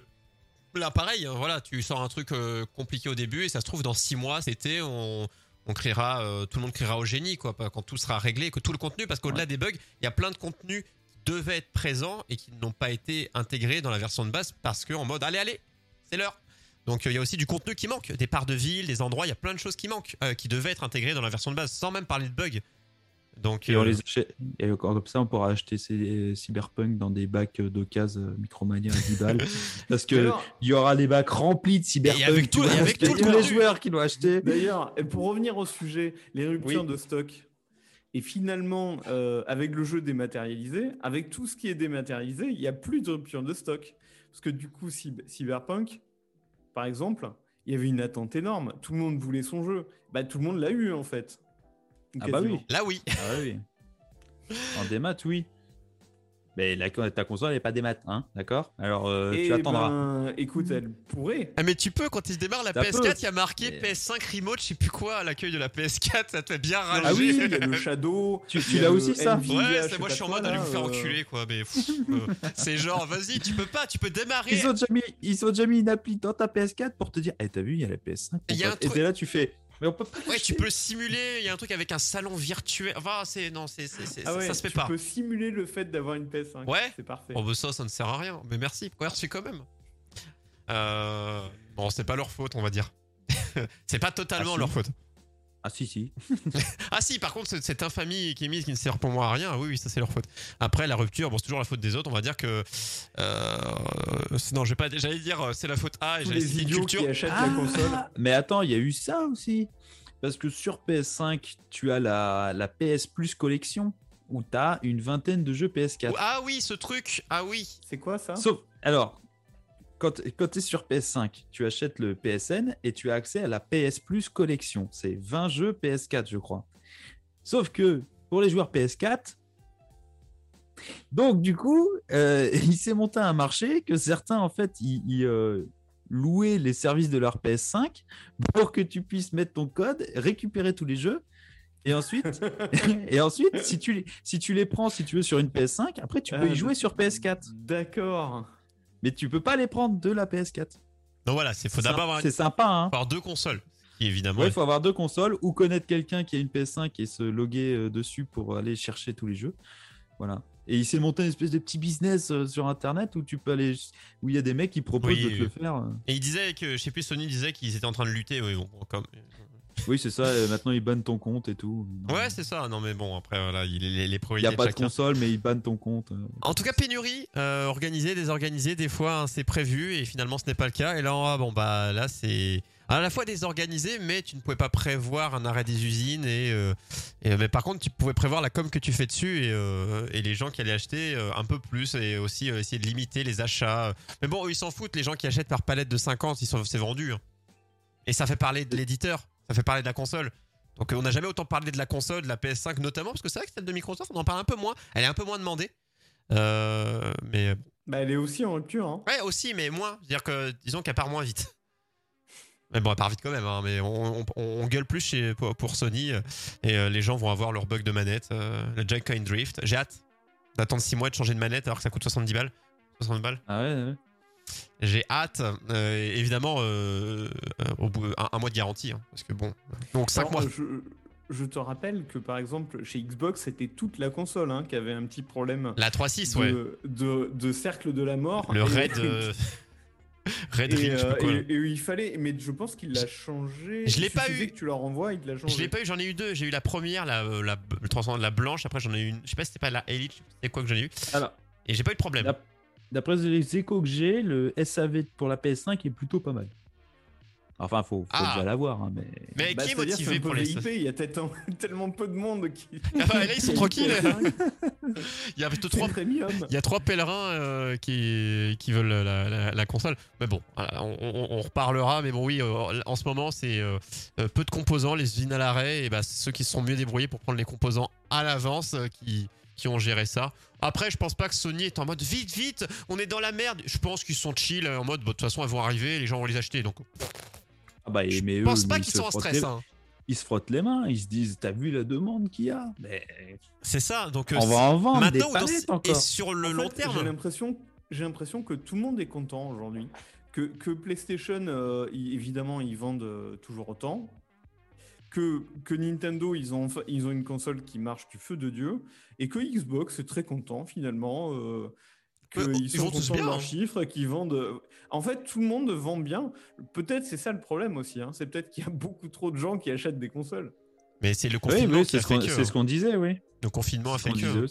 Là, pareil, hein, voilà, tu sors un truc euh, compliqué au début et ça se trouve dans six mois, c'était, on, on criera, euh, tout le monde criera au génie, quoi, quand tout sera réglé, que tout le contenu, parce qu'au-delà des bugs, il y a plein de contenus qui devaient être présents et qui n'ont pas été intégrés dans la version de base parce que en mode, allez, allez, c'est l'heure. Donc euh, il y a aussi du contenu qui manque, des parts de ville, des endroits, il y a plein de choses qui manquent, qui devaient être intégrées dans la version de base, sans même parler de bugs. Donc, Et on euh, les achète- et encore comme ça, on pourra acheter ces Cyberpunk dans des bacs d'occasion Micromania à 10 balles. (laughs) Parce que Alors, il y aura des bacs remplis de Cyberpunk. Et avec tout- et tout tous les joueurs qui l'ont acheté. D'ailleurs, et pour revenir au sujet, les ruptures Oui. de stock. Et finalement, euh, avec le jeu dématérialisé, avec tout ce qui est dématérialisé, il n'y a plus de rupture de stock. Parce que du coup, Cyb- Cyberpunk, par exemple, il y avait une attente énorme. Tout le monde voulait son jeu. Bah, tout le monde l'a eu, en fait. Ah bah oui. Là, oui. Ah oui. (laughs) En démat, oui. Mais la, ta console n'est pas démat, hein, d'accord? Alors euh, tu attendras. ben, écoute, elle pourrait. Ah, mais tu peux, quand il se démarre la Ça PS4, peut. il y a marqué Mais- PS5 Remote, je sais plus quoi, à l'accueil de la PS4, ça te fait bien rager. Ah oui, (laughs) il y a le Shadow. Tu- tu y l'as aussi, ça? Nvidia, Ouais, c'est moi je suis en mode allez là, vous faire euh, enculer quoi, mais euh, c'est genre vas-y, tu peux pas, tu peux démarrer. Ils ont, déjà mis, ils ont déjà mis une appli dans ta PS4 pour te dire Eh, t'as vu, il y a la PS5. Il y a mon un pote. Et t'es là, tu fais Mais on peut pas. Ouais, tu peux le simuler, il y a un truc avec un salon virtuel. Enfin, c'est non, c'est c'est- c'est- Ah ça- ouais, ça se fait tu pas. peux simuler le fait d'avoir une PS5. Ouais. C'est parfait. Oh bah ça, ça ne sert à rien. Mais merci, merci quand même. Euh, bon, c'est pas leur faute, on va dire. (laughs) c'est pas totalement Ah, leur faute. Ah si, si. (laughs) Ah si, par contre, cette- cette infamie qui est mise, qui ne sert pour moi à rien, oui, oui, ça c'est leur faute. Après, la rupture, bon, c'est toujours la faute des autres. On va dire que... Euh, non, je vais pas, j'allais dire euh, c'est la faute A et Tous j'allais idiots culture. qui achètent Ah, la console. Mais attends, il y a eu ça aussi. Parce que sur PS5, tu as la, la PS Plus collection où tu as une vingtaine de jeux PS4. Ah oui, ce truc, ah oui. C'est quoi ça? Sauf, alors, quand, quand tu es sur PS5, tu achètes le PSN et tu as accès à la PS Plus collection. C'est 20 jeux PS4, je crois. Sauf que pour les joueurs PS4, donc du coup, euh, (laughs) il s'est monté un marché que certains en fait ils, ils, euh, louaient les services de leur PS5 pour que tu puisses mettre ton code, récupérer tous les jeux. Et ensuite, (laughs) et ensuite si, tu les, si tu les prends, si tu veux, sur une PS5, après tu peux Ah, y jouer sur PS4. D'accord. Mais tu peux pas les prendre de la PS4. Donc voilà, c'est faut d'abord C'est sympa, hein avoir deux consoles. Qui évidemment. Ouais, il faut avoir deux consoles ou connaître quelqu'un qui a une PS5 et se loguer euh, dessus pour aller chercher tous les jeux. Voilà. Et il s'est monté une espèce de petit business euh, sur internet où tu peux aller où il y a des mecs qui proposent Oui, de te le faire. euh. Et il disait que, je sais plus, Sony disait qu'ils étaient en train de lutter. Oui, bon, comme... (laughs) Oui, c'est ça. euh, maintenant ils bannent ton compte et tout. Non. Ouais, c'est ça. Non, mais bon, après, voilà, il, les, les il n'y a pas de console, mais ils bannent ton compte. euh. En tout cas, pénurie, euh, organisée, désorganisée, des fois hein, c'est prévu et finalement ce n'est pas le cas. Et là, ah, bon bah là c'est à la fois désorganisé, mais tu ne pouvais pas prévoir un arrêt des usines et, euh, et- mais par contre tu pouvais prévoir la com que tu fais dessus et, euh, et les gens qui allaient acheter euh, un peu plus et aussi essayer de limiter les achats. Mais bon, eux, ils s'en foutent. Les gens qui achètent par palette de 50, ils sont c'est vendu. hein. Et ça fait parler de l'éditeur, ça fait parler de la console. Donc euh, on n'a jamais autant parlé de la console, de la PS5 notamment, parce que c'est vrai que celle de Microsoft, on en parle un peu moins. Elle est un peu moins demandée. Euh, mais Bah, elle est aussi en rupture. Hein. Ouais, aussi, mais moins. C'est-à-dire que, disons qu'elle part moins vite. Mais bon, elle part vite quand même, hein, mais on, on- on gueule plus chez, pour, pour Sony euh, et euh, les gens vont avoir leur bug de manette, euh, le Joy-Con Drift. J'ai hâte d'attendre 6 mois de changer de manette alors que ça coûte 70 balles. 60 balles. Ah ouais, ouais. J'ai hâte, euh, évidemment, euh, euh, au bout un, un mois de garantie, hein, parce que bon, donc 5 Alors, mois. Je, je te rappelle que par exemple chez Xbox, c'était toute la console hein, qui avait un petit problème La 3.6, de, ouais. de, de cercle de la mort. Le Raid. (laughs) Red Et, sais euh, quoi. et- et il fallait, mais je pense qu'il l'a changé. je l'ai pas eu. que tu leur renvoies, il l'a changé. Je l'ai pas eu, j'en ai eu deux. J'ai eu la première, la, la, de la blanche. Après, j'en ai eu une. Je sais pas si c'était pas la Elite, c'était quoi que j'en ai eu. Alors, Et j'ai pas eu de problème. D'après les échos que j'ai, le SAV pour la PS5 est plutôt pas mal. Enfin, faut, faut Ah. déjà l'avoir, hein, mais. Mais Bah, qui est motivé pour les. VIP, Il y a tellement, (laughs) tellement peu de monde qui. Ah bah, là, ils sont tranquilles. (laughs) Il y a plutôt trois, il y a trois pèlerins euh, qui, qui veulent la, la- la console. Mais bon, voilà, on, on- on reparlera. Mais bon, oui, euh, en ce moment, c'est euh, euh, peu de composants, les usines à l'arrêt. Et bah, c'est ceux qui se sont mieux débrouillés pour prendre les composants à l'avance euh, qui, qui ont géré ça. Après, je pense pas que Sony est en mode vite, vite, on est dans la merde. Je pense qu'ils sont chill en mode, bah, de toute façon, elles vont arriver, les gens vont les acheter. Donc, Ah bah, je mais eux, pense pas ils qu'ils sont en stress. les- hein. Ils se frottent les mains, ils se disent T'as vu la demande qu'il y a? Mais C'est ça. Donc, euh, on va en vendre des maintenant, ou dans- palettes et sur le En long fait, terme. J'ai l'impression, j'ai l'impression que tout le monde est content aujourd'hui. Que, que PlayStation, euh, évidemment, ils vendent euh, toujours autant. Que, que Nintendo, ils ont, ils ont une console qui marche du feu de Dieu. Et que Xbox est très content, finalement. euh, qu'ils ils sont contents de bien, leurs hein. chiffres, qu'ils vendent. euh, En fait, tout le monde vend bien. Peut-être c'est ça le problème aussi. hein. C'est peut-être qu'il y a beaucoup trop de gens qui achètent des consoles. Mais c'est le confinement oui, qui c'est a ce fait que. c'est ce qu'on disait, oui. Le confinement a fait que.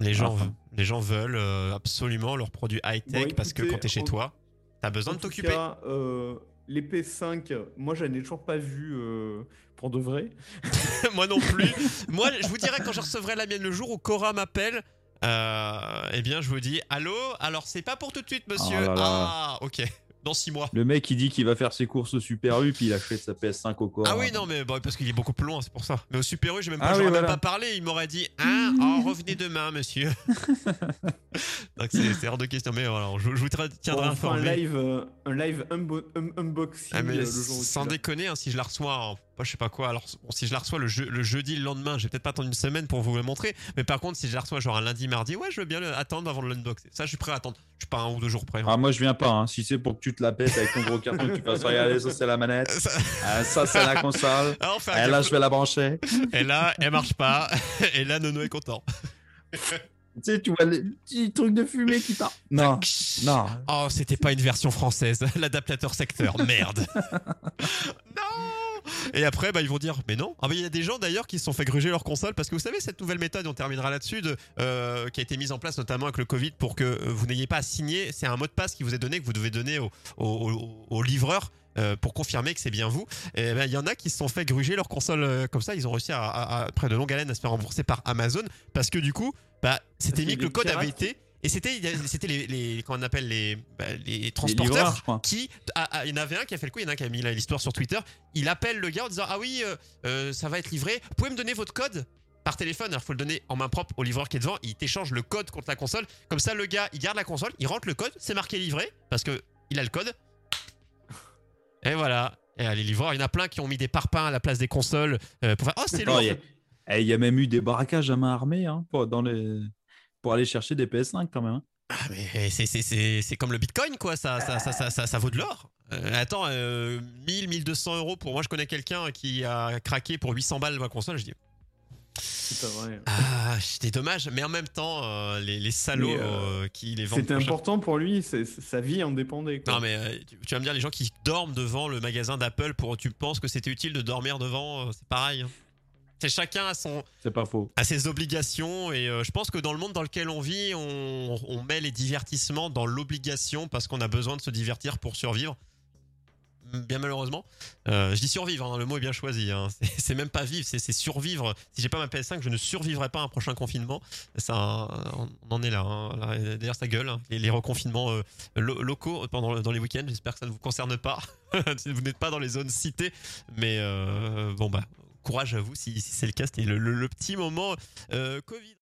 Les gens, Enfin. les gens veulent euh, absolument leurs produits high-tech Bon, parce que quand t'es chez en- toi, t'as besoin En de t'occuper. euh, les PS5, moi, j'en ai toujours pas vu euh, pour de vrai. (laughs) Moi non plus. Moi, je vous dirais quand je recevrai la mienne le jour où Cora m'appelle. Euh, eh bien, je vous dis allô? Alors, c'est pas pour tout de suite, monsieur. Oh là là. Ah, ok. Dans six mois. Le mec, il dit qu'il va faire ses courses au Super U, puis il achète sa PS5 au corps. Ah oui, non, mais bah, parce qu'il est beaucoup plus loin, c'est pour ça. Mais au Super U, j'ai même pas, Ah j'aurais oui, même pas parlé. Il m'aurait dit, hein, oh, revenez demain, monsieur. (laughs) Donc c'est hors de question. Mais voilà, je, je vous tiendrai un informé. live, euh, un live unbo- un- unboxing Ah, mais euh, le jour où sans déconner, hein, si je la reçois, en- je sais pas quoi. Alors, bon, si je la reçois le, jeu- le jeudi, le lendemain, je vais peut-être pas attendre une semaine pour vous le montrer. Mais par contre, si je la reçois genre un lundi, mardi, ouais, je veux bien le- attendre avant de l'unboxer. Ça, je suis prêt à attendre. Je suis pas un ou deux jours près. hein. Ah, moi, je viens pas. hein. Si c'est pour que tu te la pètes avec ton gros carton, que tu fasses regarder, ça, c'est la manette. Ça- ça, c'est la console. Ah, Et là, je vais la brancher. Et là, elle marche pas. (laughs) Et là, Nono est content. Tu sais, tu vois les petits trucs de fumée qui partent. Non, non. Oh, c'était pas une version française. (laughs) L'adaptateur secteur. Merde. (laughs) non. Et après, bah, ils vont dire, mais non. Ah, il y a des gens d'ailleurs qui se sont fait gruger leur console parce que vous savez, cette nouvelle méthode, on terminera là-dessus, de, euh, qui a été mise en place notamment avec le Covid pour que euh, vous n'ayez pas à signer. C'est un mot de passe qui vous est donné, que vous devez donner au, au, au- au livreur. euh, pour confirmer que c'est bien vous, et ben il y en a qui se sont fait gruger leur console euh, comme ça. Ils ont réussi à, à- à- après de longues haleines à se faire rembourser par Amazon parce que du coup, bah c'était mis que le code avait été Et c'était, c'était les, les, comment on appelle les, bah, les Les transporteurs livreurs, je crois. qui, ah, ah, il y en avait un qui a fait le coup, il y en a un qui a mis l'histoire sur Twitter. Il appelle le gars en disant ah oui, euh, euh, ça va être livré. Vous pouvez me donner votre code par téléphone. Alors faut le donner en main propre au livreur qui est devant. Il t'échange le code contre la console. Comme ça, le gars, il garde la console, il rentre le code, c'est marqué livré parce que il a le code. Et voilà. Et euh, les livreurs, il y en a plein qui ont mis des parpaings à la place des consoles pour faire oh c'est lourd. Il y, a- eh, il y a même eu des braquages à main armée hein, pour, dans les... pour aller chercher des PS5 quand même. hein. Ah, mais c'est, c'est, c'est, c'est comme le bitcoin, quoi. Ça, ça, ça, ça, ça, ça vaut de l'or. Euh, attends, euh, 1000, 1200 euros pour moi, je connais quelqu'un qui a craqué pour 800 balles ma console. Je dis, C'est pas vrai. ah, c'était dommage. Mais en même temps, euh, les, les salauds euh, euh, qui les vendent. C'était important pour lui, sa vie en dépendait. quoi. Non, mais euh, tu, tu vas me dire, les gens qui dorment devant le magasin d'Apple, pour, tu penses que c'était utile de dormir devant euh, C'est pareil. hein. C'est chacun à son, C'est pas faux. à ses obligations et euh, je pense que dans le monde dans lequel on vit, on, on met les divertissements dans l'obligation parce qu'on a besoin de se divertir pour survivre. Bien malheureusement, Euh, je dis survivre, hein, le mot est bien choisi. hein. (laughs) C'est- même pas vivre, c'est survivre. Si j'ai pas ma PS5, je ne survivrai pas à un prochain confinement. Ça, on on en est là. hein. Là, D'ailleurs, ça gueule. hein. Les, les reconfinements euh, lo- locaux pendant dans les week-ends. J'espère que ça ne vous concerne pas. (laughs) si vous n'êtes pas dans les zones citées, mais bon bah courage à vous si, c'est le cas. C'était le petit moment euh, Covid.